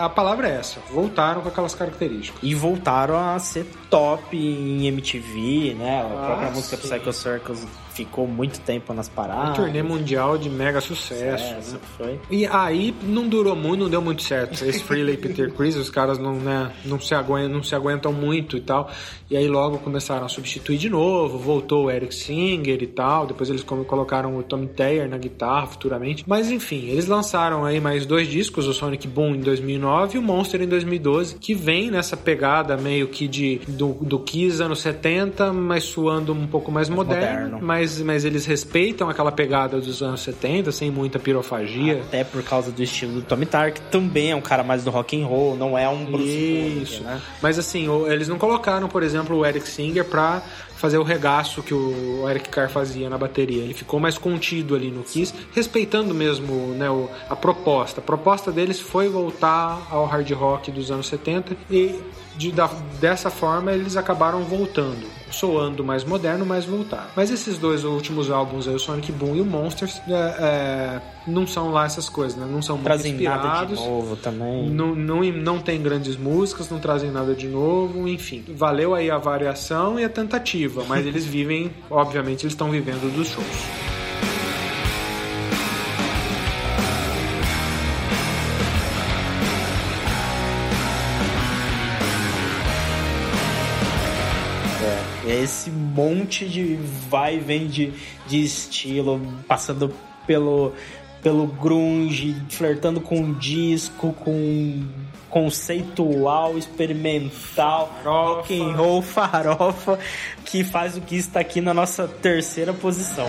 A palavra é essa, voltaram com aquelas características. E voltaram a ser top em MTV, né? A própria Ah, música sim. Psycho Circus ficou muito tempo nas paradas. Um turnê mundial de mega sucesso. Sucesso, né? foi. E aí não durou muito, não deu muito certo. Esse Freely e Peter Chris, os caras não, né, não, se aguentam, não se aguentam muito e tal. E aí logo começaram a substituir de novo, voltou o Eric Singer e tal. Depois eles como colocaram o Tommy Taylor na guitarra futuramente. Mas enfim, eles lançaram aí mais dois discos, o Sonic Boom em 2009 e o Monster em 2012, que vem nessa pegada meio que de do, do Kiss anos 70, mas suando um pouco mais moderno, moderno. Mas, mas eles respeitam aquela pegada dos anos 70, sem muita pirofagia. Até por causa do estilo do Tommy Tarr, que também é um cara mais do rock and roll, não é um Bruce Isso. Né? Mas assim, eles não colocaram, por exemplo, o Eric Singer pra fazer o regaço que o Eric Carr fazia na bateria. Ele ficou mais contido ali no Kiss, respeitando mesmo né, o- a proposta. A proposta deles foi voltar ao hard rock dos anos 70 e de- da- dessa forma eles acabaram voltando, soando mais moderno, mas voltaram. Mas esses dois últimos álbuns, aí, o Sonic Boom e o Monsters, é, é, não são lá essas coisas, né? não são muito Trazem nada de inspirados. novo também. Não, não, não tem grandes músicas, não trazem nada de novo, enfim. Valeu aí a variação e a tentativa, mas eles vivem, obviamente, eles estão vivendo dos shows. Esse monte de vai e vem de, de estilo, passando pelo, pelo grunge, flertando com disco, com conceitual, experimental, rock and roll, farofa, que faz o que está aqui na nossa terceira posição.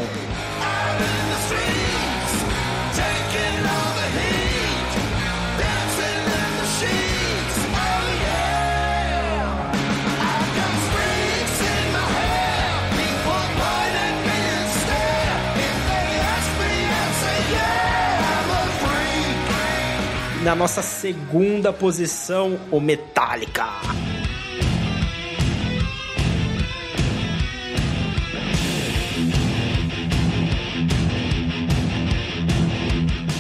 Na nossa segunda posição, o Metallica.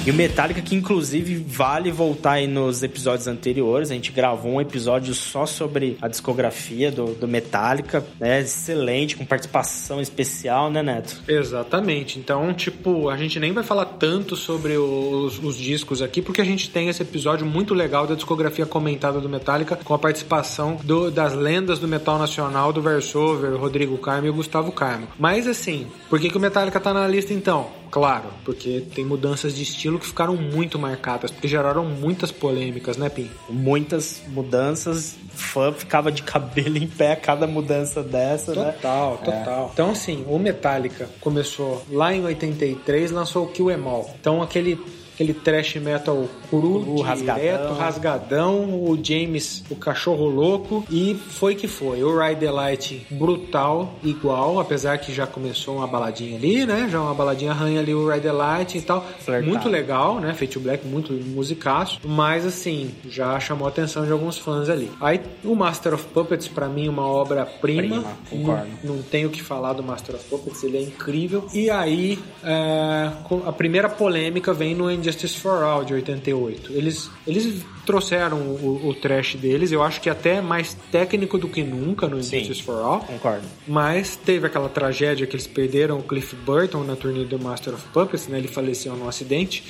E o Metallica, que inclusive vale voltar aí nos episódios anteriores. A gente gravou um episódio só sobre a discografia do, do Metallica. né? excelente, com participação especial, né, Neto? Exatamente. Então, tipo, a gente nem vai falar tanto sobre os, os discos aqui, porque a gente tem esse episódio muito legal da discografia comentada do Metallica, com a participação do- das lendas do metal nacional, do Versover, Rodrigo Carmo e Gustavo Carmo. Mas assim, por que, que o Metallica tá na lista então? Claro, porque tem mudanças de estilo que ficaram muito marcadas, porque geraram muitas polêmicas, né, Pim? Muitas mudanças. Fã ficava de cabelo em pé a cada mudança dessa, né? Total, total. Então, assim, o Metallica começou lá em 83, lançou o Kill Em All. Então, aquele, aquele trash metal cru, Cru, direto, rasgadão. o James, o cachorro louco, e foi que foi. O Ride the Light brutal, igual, apesar que já começou uma baladinha ali, né? Já uma baladinha arranha ali o Ride the Light e tal. Flertado. Muito legal, né? Feito Black, muito musicaço, mas assim, já chamou a atenção de alguns fãs ali. Aí, o Master of Puppets, pra mim, uma obra-prima. Não, não tenho o que falar do Master of Puppets, ele é incrível. E aí, é, a primeira polêmica vem no Injustice for All, de 88. Eles, eles trouxeram o, o trash deles, eu acho que até mais técnico do que nunca no Injustice for All. Concordo. Mas teve aquela tragédia que eles perderam o Cliff Burton na turnê do Master of Puppets, né? Ele faleceu num acidente.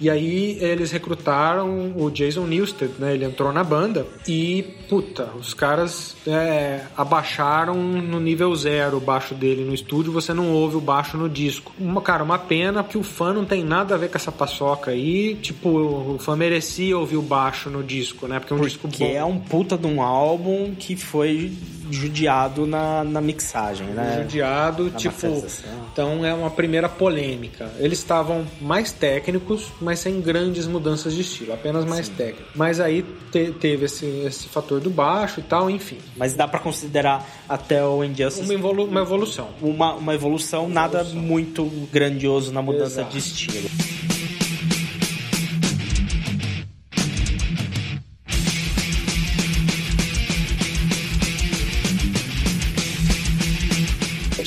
E aí eles recrutaram o Jason Newsted, né? Ele entrou na banda e, puta, os caras é, abaixaram no nível zero o baixo dele no estúdio, você não ouve o baixo no disco. Uma, cara, uma pena que o fã não tem nada a ver com essa paçoca aí. Tipo, o fã merecia ouvir o baixo no disco, né? Porque é um disco Porque bom. é um puta de um álbum que foi judiado na, na mixagem, né? judiado, Na tipo, então é uma primeira polêmica. Eles estavam mais técnicos, mas sem grandes mudanças de estilo, apenas mais técnicos. Mas aí te- teve esse, esse fator do baixo e tal, enfim. Mas dá pra considerar até o Injustice Uma, evolu- uma evolução. uma, uma evolução, nada muito grandioso na mudança Exato. de estilo.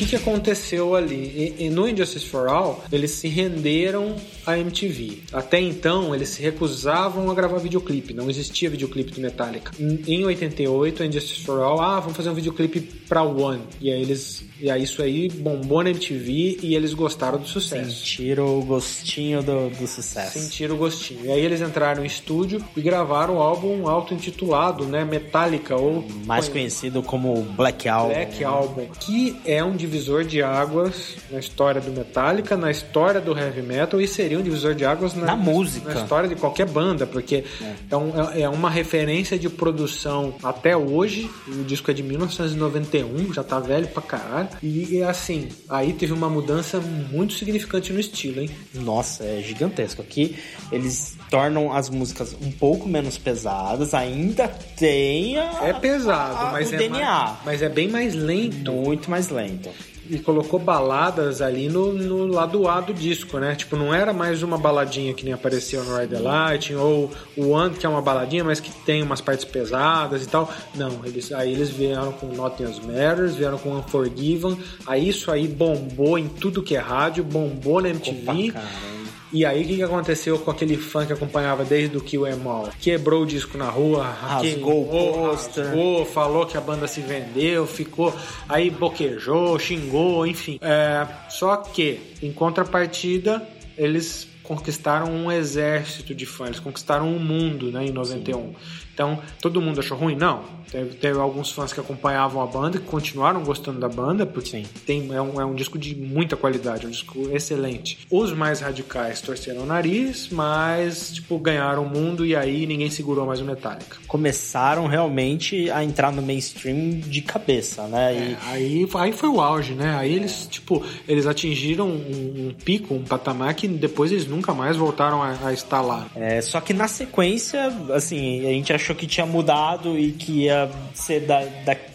Que, que aconteceu ali? E, e no Injustice for All, eles se renderam à MTV. Até então, eles se recusavam a gravar videoclipe. Não existia videoclipe do Metallica. Em em 88, Injustice for All, ah, vamos fazer um videoclipe pra One. E aí eles. E aí isso aí bombou na MTV e eles gostaram do sucesso. Sentiram o gostinho do, do sucesso. Sentiram o gostinho. E aí eles entraram em estúdio e gravaram o álbum auto-intitulado, né? Metallica, ou Mais conhecido como Black Album. Black Album, que é um divisor de águas na história do Metallica, na história do heavy metal e seria um divisor de águas na, Na música. na história de qualquer banda, porque é, um- é- é uma referência de produção até hoje. O disco é de 1991, já tá velho pra caralho. E assim, aí teve uma mudança muito significante no estilo, hein? Nossa, é gigantesco. Aqui eles tornam as músicas um pouco menos pesadas, ainda tem a, É pesado, a- mas o é DNA. mais- mas é bem mais lento. Muito mais lento. E colocou baladas ali no, no lado A do disco, né? Tipo, não era mais uma baladinha que nem apareceu no Ride the Lightning, ou o One, que é uma baladinha, mas que tem umas partes pesadas e tal. Não, eles, aí eles vieram com Nothing Else Matters, vieram com Unforgiven, aí isso aí bombou em tudo que é rádio, bombou na MTV. Caramba. E aí o que, que aconteceu com aquele fã que acompanhava desde o Kill Em All? Quebrou o disco na rua, Rasgou o pôster. rasgou, falou que a banda se vendeu, ficou aí boquejou, xingou, enfim. É, só que, em contrapartida, eles conquistaram um exército de fãs, eles conquistaram o mundo né, em 91. Então, todo mundo achou ruim? Não. Teve, teve alguns fãs que acompanhavam a banda, que continuaram gostando da banda, porque Sim. tem, é, um, é um disco de muita qualidade, é um disco excelente. Os mais radicais torceram o nariz, mas, tipo, ganharam o mundo e aí ninguém segurou mais o Metallica. Começaram realmente a entrar no mainstream de cabeça, né? E É, aí, aí foi o auge, né? Aí eles, tipo, eles atingiram um, um pico, um patamar que depois eles nunca mais voltaram a, a estar lá. É, só que na sequência, assim, a gente achou que tinha mudado e que ia ser da,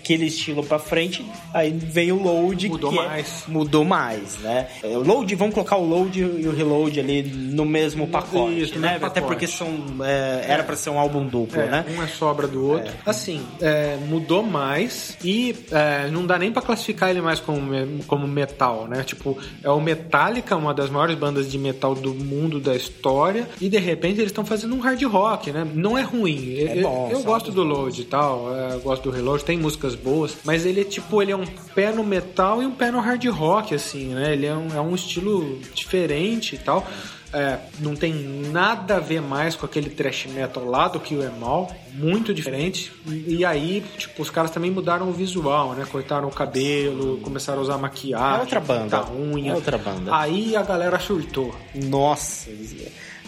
daquele estilo pra frente. Aí veio o load. Mudou que é- mais. mudou mais, né? É, O load, vamos colocar o load e o reload ali no mesmo pacote, Isso, né? Até porque são, é, era pra ser um álbum duplo, É, né? Um é sobra do outro. Assim, é, mudou mais e é, não dá nem pra classificar ele mais como, como metal, né? Tipo, é o Metallica, uma das maiores bandas de metal do mundo da história, e de repente eles estão fazendo um hard rock, né? Não é ruim. É eu bom, eu gosto do Load e tal, é, eu gosto do Reload, tem músicas boas, mas ele é tipo, ele é um pé no metal e um pé no hard rock, assim, né? Ele é um, é um estilo diferente e tal. É, não tem nada a ver mais com aquele thrash metal lá do que o Emal, muito diferente. E, aí, tipo, os caras também mudaram o visual, né? Cortaram o cabelo, começaram a usar maquiagem, É outra banda. pintar unha. É outra banda. Aí a galera surtou. Nossa,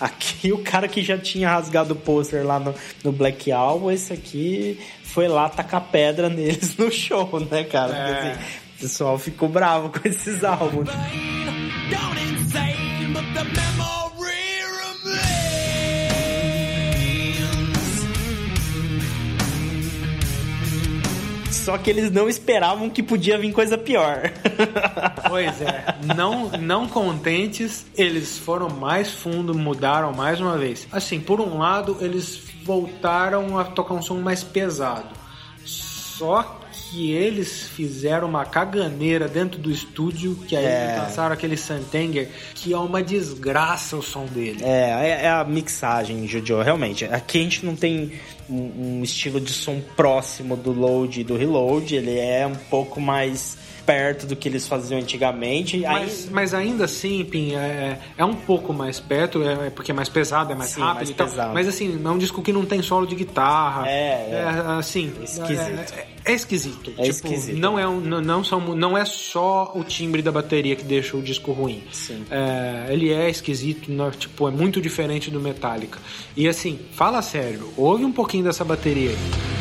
aqui o cara que já tinha rasgado o pôster lá no, no Black Album, esse aqui foi lá tacar pedra neles no show, né, cara? Porque, É. assim, o pessoal ficou bravo com esses álbuns. Só que eles não esperavam que podia vir coisa pior. Pois é, não, não contentes, eles foram mais fundo, mudaram mais uma vez. Assim, por um lado, eles voltaram a tocar um som mais pesado. Só que eles fizeram uma caganeira dentro do estúdio, que aí É. lançaram aquele Santenger, que é uma desgraça o som dele. É, é- é a mixagem, Jojo, realmente. Aqui a gente não tem um, um estilo de som próximo do load e do reload, ele é um pouco mais perto do que eles faziam antigamente. Aí- Mas, mas ainda assim, Pim, é, é um pouco mais perto, é, é porque é mais pesado, é mais Sim, rápido mais e tal. pesado. Mas assim, é um disco que não tem solo de guitarra. É, é. assim. Esquisito. É, é esquisito. É tipo, esquisito. Não é, um, não, não, são, não é só o timbre da bateria que deixa o disco ruim. Sim. É, ele é esquisito, não- tipo, é muito diferente do Metallica. E assim, fala sério, ouve um pouquinho dessa bateria aí.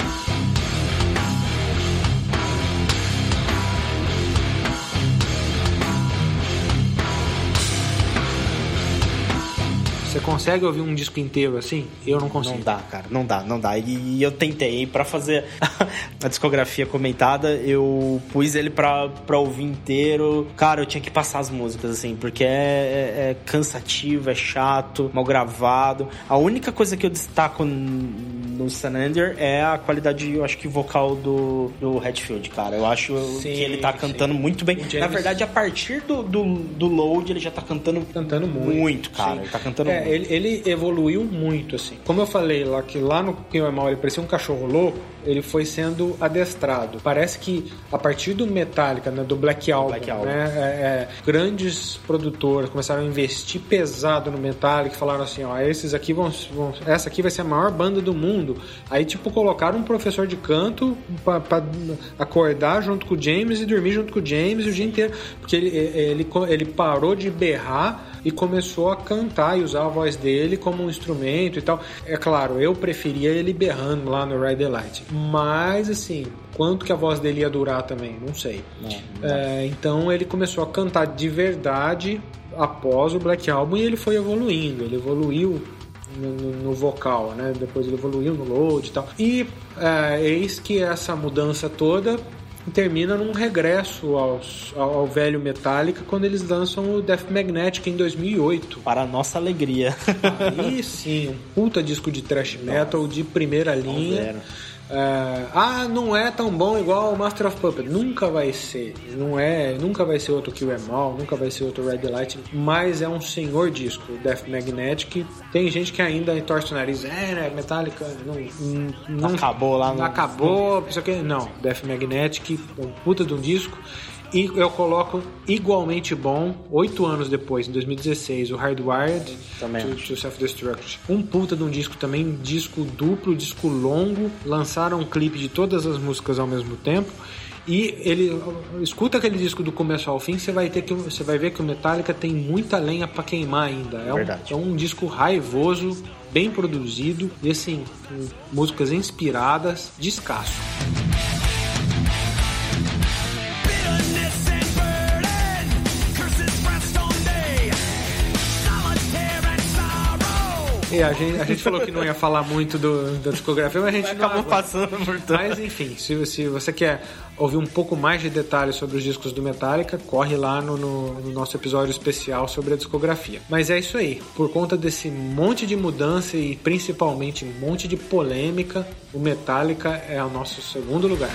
Consegue ouvir um disco inteiro assim? Eu não consigo. Não dá, cara, não dá, não dá. E eu tentei, pra fazer a discografia comentada, eu pus ele pra, pra ouvir inteiro. Cara, eu tinha que passar as músicas, assim, porque é, é- é cansativo, é chato, mal gravado. A única coisa que eu destaco no Sanander é a qualidade, eu acho que vocal do, do Hatfield, cara. Eu acho Sim, que ele tá sim. cantando muito bem. James- Na verdade, a partir do, do, do load, ele já tá cantando, Cantando muito. muito cara. Sim. Ele tá cantando É, muito. ele, ele evoluiu muito, assim. Como eu falei lá, que lá no Quem é Mal ele parecia um cachorro louco, ele foi sendo adestrado. Parece que a partir do Metallica, né, do Black Album, Black Album. né, é, é, grandes produtoras começaram a investir pesado no Metallica, falaram assim, ó, esses aqui vão, vão- essa aqui vai ser a maior banda do mundo. Aí tipo colocaram um professor de canto pra acordar junto com o James e dormir junto com o James o dia inteiro, porque ele, ele, ele parou de berrar e começou a cantar e usar a voz dele como um instrumento e tal. É claro, eu preferia ele berrando lá no Ride the Light, mas assim, quanto que a voz dele ia durar também, não sei. É, então ele começou a cantar de verdade após o Black Album e ele foi evoluindo, ele evoluiu no, no- vocal, né? Depois ele evoluiu no load e tal. E é, eis que essa mudança toda termina num regresso aos- ao, ao velho Metallica quando eles lançam o Death Magnetic em 2008. Para a nossa alegria. Aí sim, um puta disco de thrash metal de primeira linha. zero. É, ah, não é tão bom igual o Master of Puppets. Nunca vai ser. Não é, nunca vai ser outro Kill Em All, nunca vai ser outro Red Light, mas é um senhor disco, o Death Magnetic. Tem gente que ainda torce o nariz, é, né, Metallica não, não, não Acabou lá Não acabou, isso aqui. Não, Death Magnetic, um puta de um disco. E eu coloco igualmente bom, oito anos depois, em 2016, o Hardwired Também to, to Self-Destruct. Um puta de um disco também, disco duplo, disco longo. Lançaram um clipe de todas as músicas ao mesmo tempo. E ele escuta aquele disco do começo ao fim, você vai ter que você vai ver que o Metallica tem muita lenha pra queimar ainda. É um, é um disco raivoso, bem produzido e assim, com músicas inspiradas, descasso. Bitterness E a gente, a gente falou que não ia falar muito do, da discografia, mas a gente não Acabou aguenta. passando por tudo. Mas enfim, se, se você quer ouvir um pouco mais de detalhes sobre os discos do Metallica, corre lá no, no- no nosso episódio especial sobre a discografia. Mas é isso aí, por conta desse monte de mudança e principalmente um monte de polêmica, o Metallica é o nosso segundo lugar.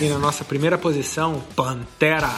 E na nossa primeira posição, Pantera.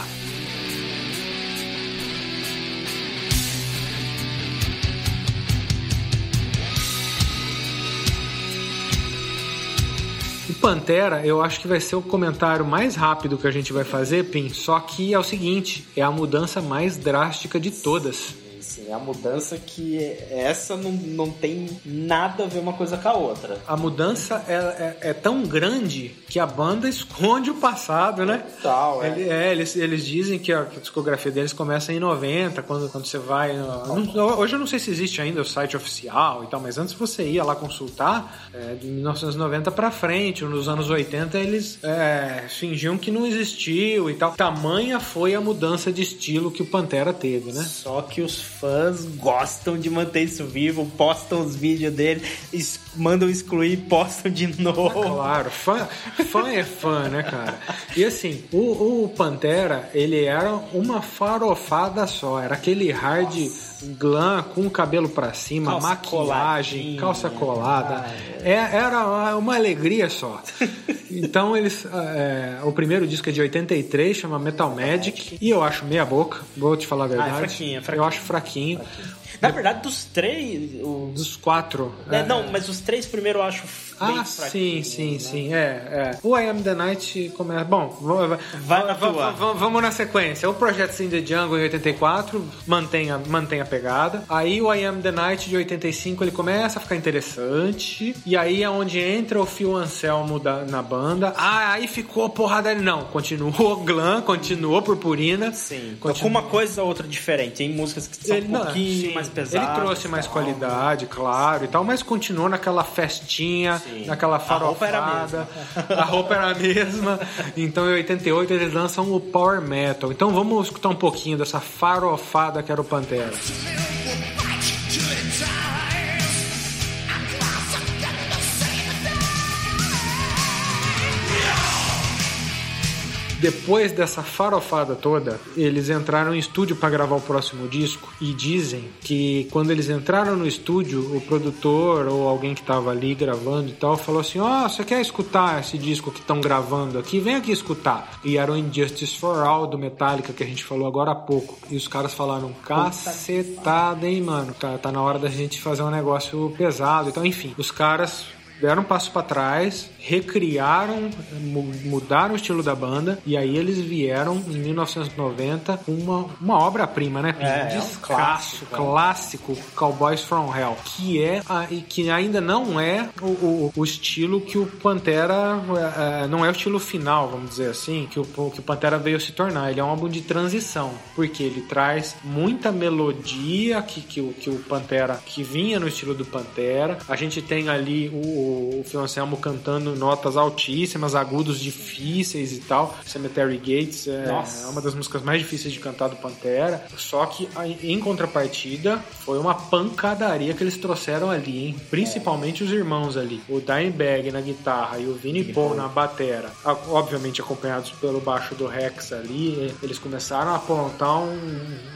O Pantera, eu acho que vai ser o comentário mais rápido que a gente vai fazer, Pim. Só que é o seguinte, é a mudança mais drástica de todas. Sim, é a mudança que essa não, não tem nada a ver uma coisa com a outra. A mudança é, é- é tão grande que a banda esconde o passado, né? Total, é. Ele- é, eles, eles dizem que a, que a discografia deles começa em 90, quando, quando você vai. no- não- hoje eu não sei se existe ainda o site oficial e tal, mas antes você ia lá consultar, é, de 1990 pra frente, nos anos 80 eles é, fingiam que não existiu e tal. Tamanha foi a mudança de estilo que o Pantera teve, né? Só que os fãs gostam de manter isso vivo, postam os vídeos dele, mandam excluir, postam de novo. Claro, fã, fã é fã, né, cara? E assim, o, o Pantera, ele era uma farofada só. Era aquele hard glam com o cabelo pra cima, Calça maquiagem, coladinha. calça colada. É, era uma- alegria só. Então eles. é, o primeiro disco é de 83, chama Metal Magic. E eu acho meia boca, vou te falar a verdade. fraquinho, é fraquinho. Eu acho fraquinho. Na verdade, dos três. o- Dos quatro. É, é, não, mas os três primeiros eu acho Ah, sim, sim, né? sim, é, é. O I Am The Night começa... Bom, vamos na sequência. O Projeto Sin The Jungle em 84 mantém a, mantém a pegada. Aí o I Am The Night de 85 ele começa a ficar interessante. E aí é onde entra o Phil Anselmo da- na banda. Ah, aí ficou porrada... Não, continuou glam, continuou purpurina. Sim, Continua- com uma coisa ou outra diferente. Tem músicas que são ele um pouquinho sim, mais pesado. Ele trouxe mais tal. qualidade, claro, e tal, mas continuou naquela festinha, Sim. Naquela A roupa era a farofada. A roupa era a mesma. Então em 88 eles lançam o Power Metal. Então vamos escutar um pouquinho dessa farofada que era o Pantera. Depois dessa farofada toda, eles entraram em estúdio para gravar o próximo disco e dizem que quando eles entraram no estúdio, o produtor ou alguém que estava ali gravando e tal falou assim: Ó, você quer escutar esse disco que estão gravando aqui? Vem aqui escutar. E era o Injustice for All do Metallica que a gente falou agora há pouco. E os caras falaram: cacetada, hein, mano? Tá, tá na hora da gente fazer um negócio pesado. Então, enfim, os caras deram um passo para trás, recriaram, mu- mudaram o estilo da banda e aí eles vieram em 1990 com uma, uma obra-prima, né? É, é um Descasso, clássico, né? clássico, Cowboys from Hell, que é a- e que ainda não é o, o- o estilo que o Pantera é, é, não é o estilo final, vamos dizer assim, que o, que o Pantera veio se tornar. Ele é um álbum de transição, porque ele traz muita melodia que, que, que o Pantera que vinha no estilo do Pantera. A gente tem ali o, o Phil Anselmo cantando notas altíssimas, agudos difíceis e tal. Cemetery Gates é, Nossa. é uma das músicas mais difíceis de cantar do Pantera. Só que em contrapartida foi uma pancadaria que eles trouxeram ali, hein? Principalmente os irmãos ali. O Dimebag na guitarra e o Vinnie Paul na batera. Obviamente acompanhados pelo baixo do Rex ali. Eles começaram a aprontar um,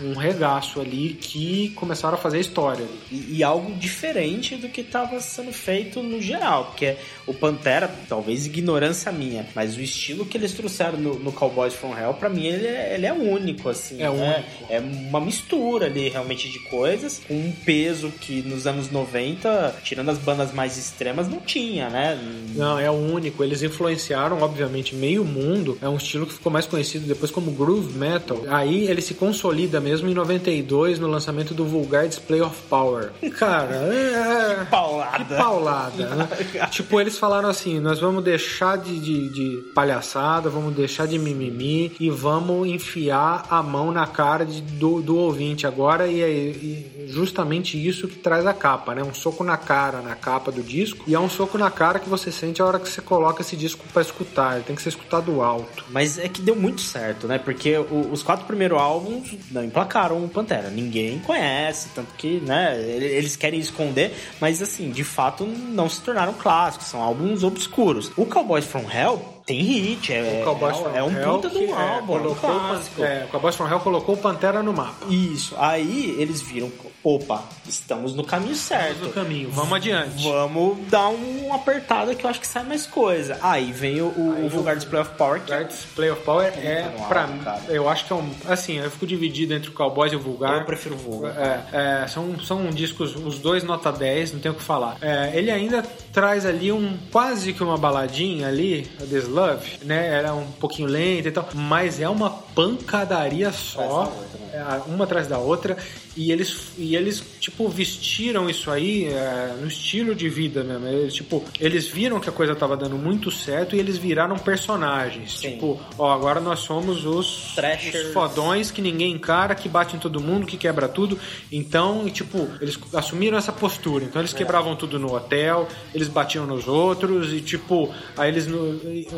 um regaço ali que começaram a fazer história ali. E, e algo diferente do que estava sendo feito no geral, porque o Pantera, talvez ignorância minha, mas o estilo que eles trouxeram no, no Cowboys from Hell, pra mim ele é, ele é único, assim. É né? É uma mistura ali realmente de coisas, com um peso que nos anos 90, tirando as bandas mais extremas, não tinha, né? Não, é o único. Eles influenciaram, obviamente, meio mundo. É um estilo que ficou mais conhecido depois como groove metal. Aí ele se consolida mesmo em 92 no lançamento do Vulgar Display of Power. Cara, é. Paulada. Que paulada, né? Tipo, eles falaram assim: nós vamos deixar de, de, de palhaçada, vamos deixar de mimimi e vamos enfiar a mão na cara de- do, do ouvinte agora. E é justamente isso que traz a capa, né? Um soco na cara na capa do disco e é um soco na cara que você sente a hora que você coloca esse disco pra escutar. Ele tem que ser escutado alto. Mas é que deu muito certo, né? Porque o- os quatro primeiros álbuns não emplacaram o Pantera. Ninguém conhece, tanto que, né, ele- eles querem esconder, mas assim, de fato não se tornaram clássicos, são álbuns obscuros. O Cowboys from Hell tem hit, é, O Cowboys é, from é um Hell puta de um é, álbum, é um colocou o Pan- clássico. é, o Cowboys from Hell colocou o Pantera no mapa. Isso, aí eles viram, opa, estamos no caminho certo. No caminho, vamos adiante. Vamos dar um apertada que eu acho que sai mais coisa. Aí vem o, o, o Vulgar Display of Power, que Vulgar Display of Power é, Muito pra mim, eu acho que é um. Assim, eu fico dividido entre o Cowboys e o Vulgar. eu prefiro o Vulgar. É, é, são, são discos, os dois nota 10, não tem o que falar. É, ele ainda traz ali um quase que uma baladinha ali, a This Love, né? Era um pouquinho lenta e tal, mas é uma pancadaria só, é, uma atrás da outra. E eles, e eles, tipo, vestiram isso aí é, no estilo de vida mesmo. Eles, tipo, eles viram que a coisa tava dando muito certo e eles viraram personagens. Sim. Tipo, ó, agora nós somos os, os fodões que ninguém encara, que bate em todo mundo, que quebra tudo. Então, e, tipo, eles assumiram essa postura. Então eles quebravam tudo no hotel, eles batiam nos outros e, tipo, aí eles no,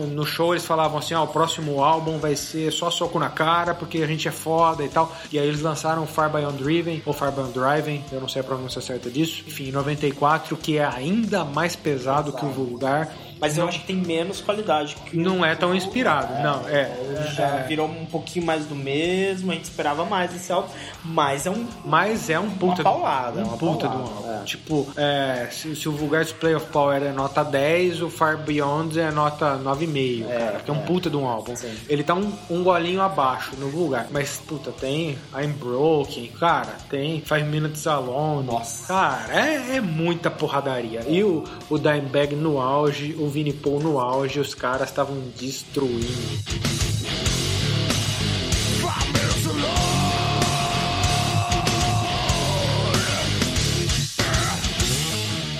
no show eles falavam assim: ó, o próximo álbum vai ser só soco na cara porque a gente é foda e tal. E aí eles lançaram Far Beyond Driven ou Far Beyond Driving, eu não sei a pronúncia certa disso. Enfim, em 94, que é ainda mais pesado que o vulgar. Mas eu acho que tem menos qualidade que Não é tão inspirado, não. É, Já é, virou um pouquinho mais do mesmo, a gente esperava mais desse álbum, mas é um. Mas é um puta, Uma paulada, um uma puta paulada, de um álbum. é. Tipo, é, se, se o Vulgar Display of Power é nota 10, o Far Beyond é nota 9,5, cara. Porque é um puta de um álbum. Sim. Ele tá um, um golinho abaixo no Vulgar. Mas, puta, tem I'm Broken, cara, tem Five Minutes Alone. Nossa. Cara, é, é muita porradaria. E o, o Dimebag no auge, o Vinnie Paul no auge, os caras estavam destruindo.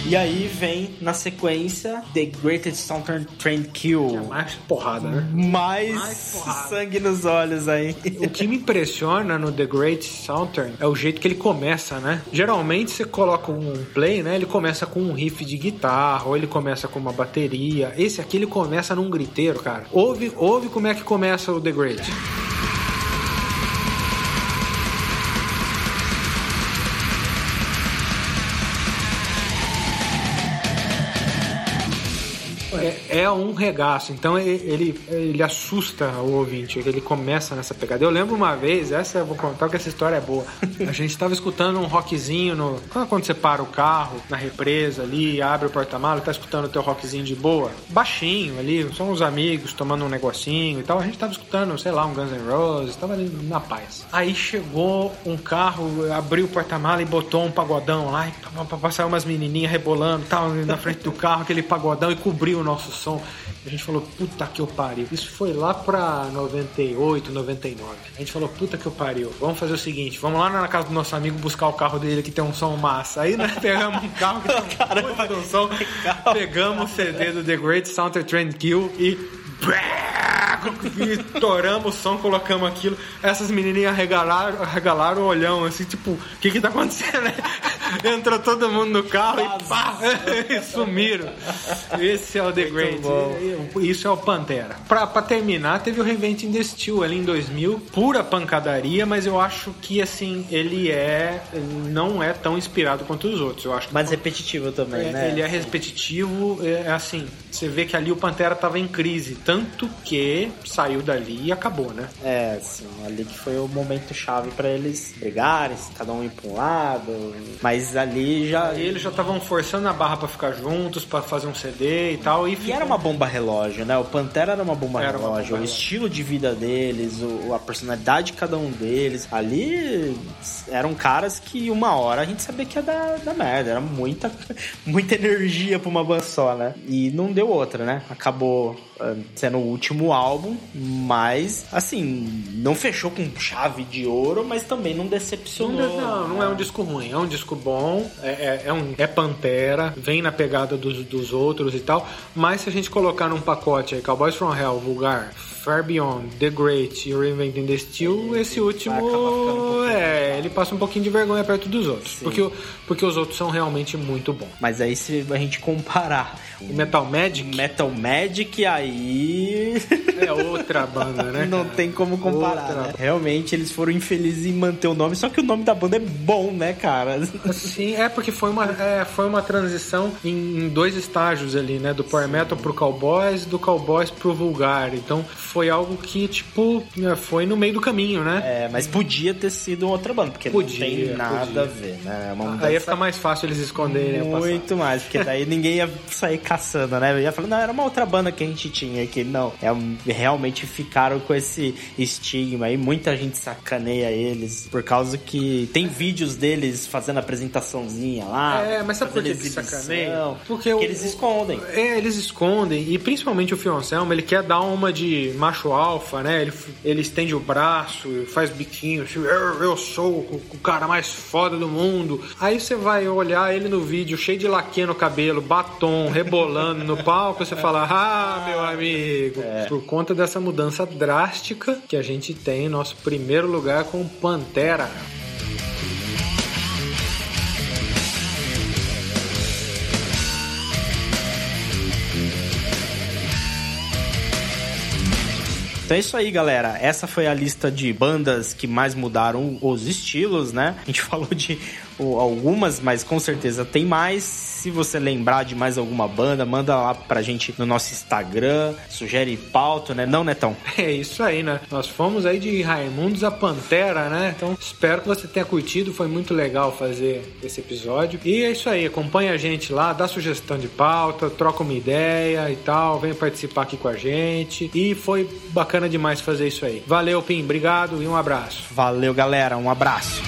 E aí vem, na sequência, The Greatest Southern Train Kill. Mais porrada, né? Mais Mais porrada. sangue nos olhos aí. O que me impressiona no The Great Southern é o jeito que ele começa, né? Geralmente você coloca um play, né? Ele começa com um riff de guitarra, ou ele começa com uma bateria. Esse aqui ele começa num griteiro, cara. Ouve, ouve como é que começa o The Great. É, um regaço, então ele, ele, ele assusta o ouvinte, ele começa nessa pegada. Eu lembro uma vez, essa eu vou contar que essa história é boa. A gente tava escutando um rockzinho no. Quando você para o carro na represa ali, abre o porta-malas, tá escutando o teu rockzinho de boa? Baixinho ali, são uns amigos tomando um negocinho e tal. A gente tava escutando, sei lá, um Guns N' Roses, tava ali na paz. Aí chegou um carro, abriu o porta-mala e botou um pagodão lá, e saiu umas menininhas rebolando, tal, na frente do carro, aquele pagodão e cobriu o nosso som. A gente falou, puta que eu pariu. Isso foi lá pra 98, 99. A gente falou, puta que eu pariu. Vamos fazer o seguinte, vamos lá na casa do nosso amigo buscar o carro dele que tem um som massa. Aí nós pegamos um carro que tem um de um som, pegamos o CD do The Great Southern Trend Kill e e toramos o som, colocamos aquilo. Essas menininhas arregalaram, arregalaram o olhão, assim, tipo, o que que tá acontecendo? né? Entrou todo mundo no carro e pá, e sumiram. Esse é o The Great. Isso é o Pantera. Pra, pra terminar, teve o Reinventing the Steel ali em 2000, pura pancadaria, mas eu acho que, assim, ele é, não é tão inspirado quanto os outros. Eu acho que Mais repetitivo também, é, né? Ele é repetitivo, é assim, você vê que ali o Pantera tava em crise, tanto que saiu dali e acabou, né? É, sim, ali que foi o momento chave pra eles brigarem, cada um ir pra um lado. Mas ali já. Aí eles já estavam forçando a barra pra ficar juntos, pra fazer um CD e tal, e, E ficou- era uma bomba relógio, né? O Pantera era uma bomba Era uma relógio. bomba o relógio. estilo de vida deles, o- a personalidade de cada um deles. Ali eram caras que uma hora a gente sabia que ia dar, dar merda. Era muita, muita energia pra uma banda só, né? E não deu outra, né? Acabou ah, sendo o último álbum, mas assim, não fechou com chave de ouro, mas também não decepcionou. não, não é um disco ruim, é um disco bom, é, é, é um, é Pantera, vem na pegada dos, dos outros e tal, mas se a gente colocar num pacote aí, Cowboys from Hell, Vulgar, Far Beyond, The Great e Reinventing the Steel, esse último, um é, ele passa um pouquinho de vergonha perto dos outros, porque, porque os outros são realmente muito bons. Mas aí se a gente comparar O Metal Magic Metal Magic, aí é outra banda, né? não tem como comparar, né? Realmente eles foram infelizes em manter o nome, só que o nome da banda é bom, né, cara? Sim, é porque foi uma, é, foi uma transição em, em dois estágios ali, né? Do Power Metal pro Cowboys, do Cowboys pro Vulgar. Então foi algo que, tipo, né, foi no meio do caminho, né? É, mas podia ter sido outra banda, porque Podia, não tem nada podia. a ver, né? É uma Aí ia mudança ficar mais fácil eles esconderem passado. muito mais, porque daí ninguém ia sair caçando, né? Ia falar, não, era uma outra banda que a gente tinha aqui. Não, é, realmente ficaram com esse estigma aí. Muita gente sacaneia eles por causa que tem vídeos deles fazendo apresentaçãozinha lá. É, mas sabe por que fazendo que exibição, sacaneia? Porque Porque o- eles escondem. É, eles escondem, e principalmente o Fio Anselmo, ele quer dar uma de macho alfa, né? Ele, ele estende o braço, faz biquinho, assim, eu, eu sou o, o cara mais foda do mundo. Aí você vai olhar ele no vídeo, cheio de laque no cabelo, batom, rebolando no palco, você fala, ah, meu amigo. Por conta dessa mudança drástica que a gente tem em nosso primeiro lugar com o Pantera. Então é isso aí, galera. Essa foi a lista de bandas que mais mudaram os estilos, né? A gente falou de o, algumas, mas com certeza tem mais. Se você lembrar de mais alguma banda, manda lá pra gente no nosso Instagram, sugere pauta, né? Não, Netão? É isso aí, né? Nós fomos aí de Raimundos a Pantera, né? Então espero que você tenha curtido, foi muito legal fazer esse episódio. E é isso aí, acompanha a gente lá, dá sugestão de pauta, troca uma ideia e tal, vem participar aqui com a gente. E foi bacana demais fazer isso aí. Valeu, Pim, obrigado e um abraço. Valeu, galera. Um abraço.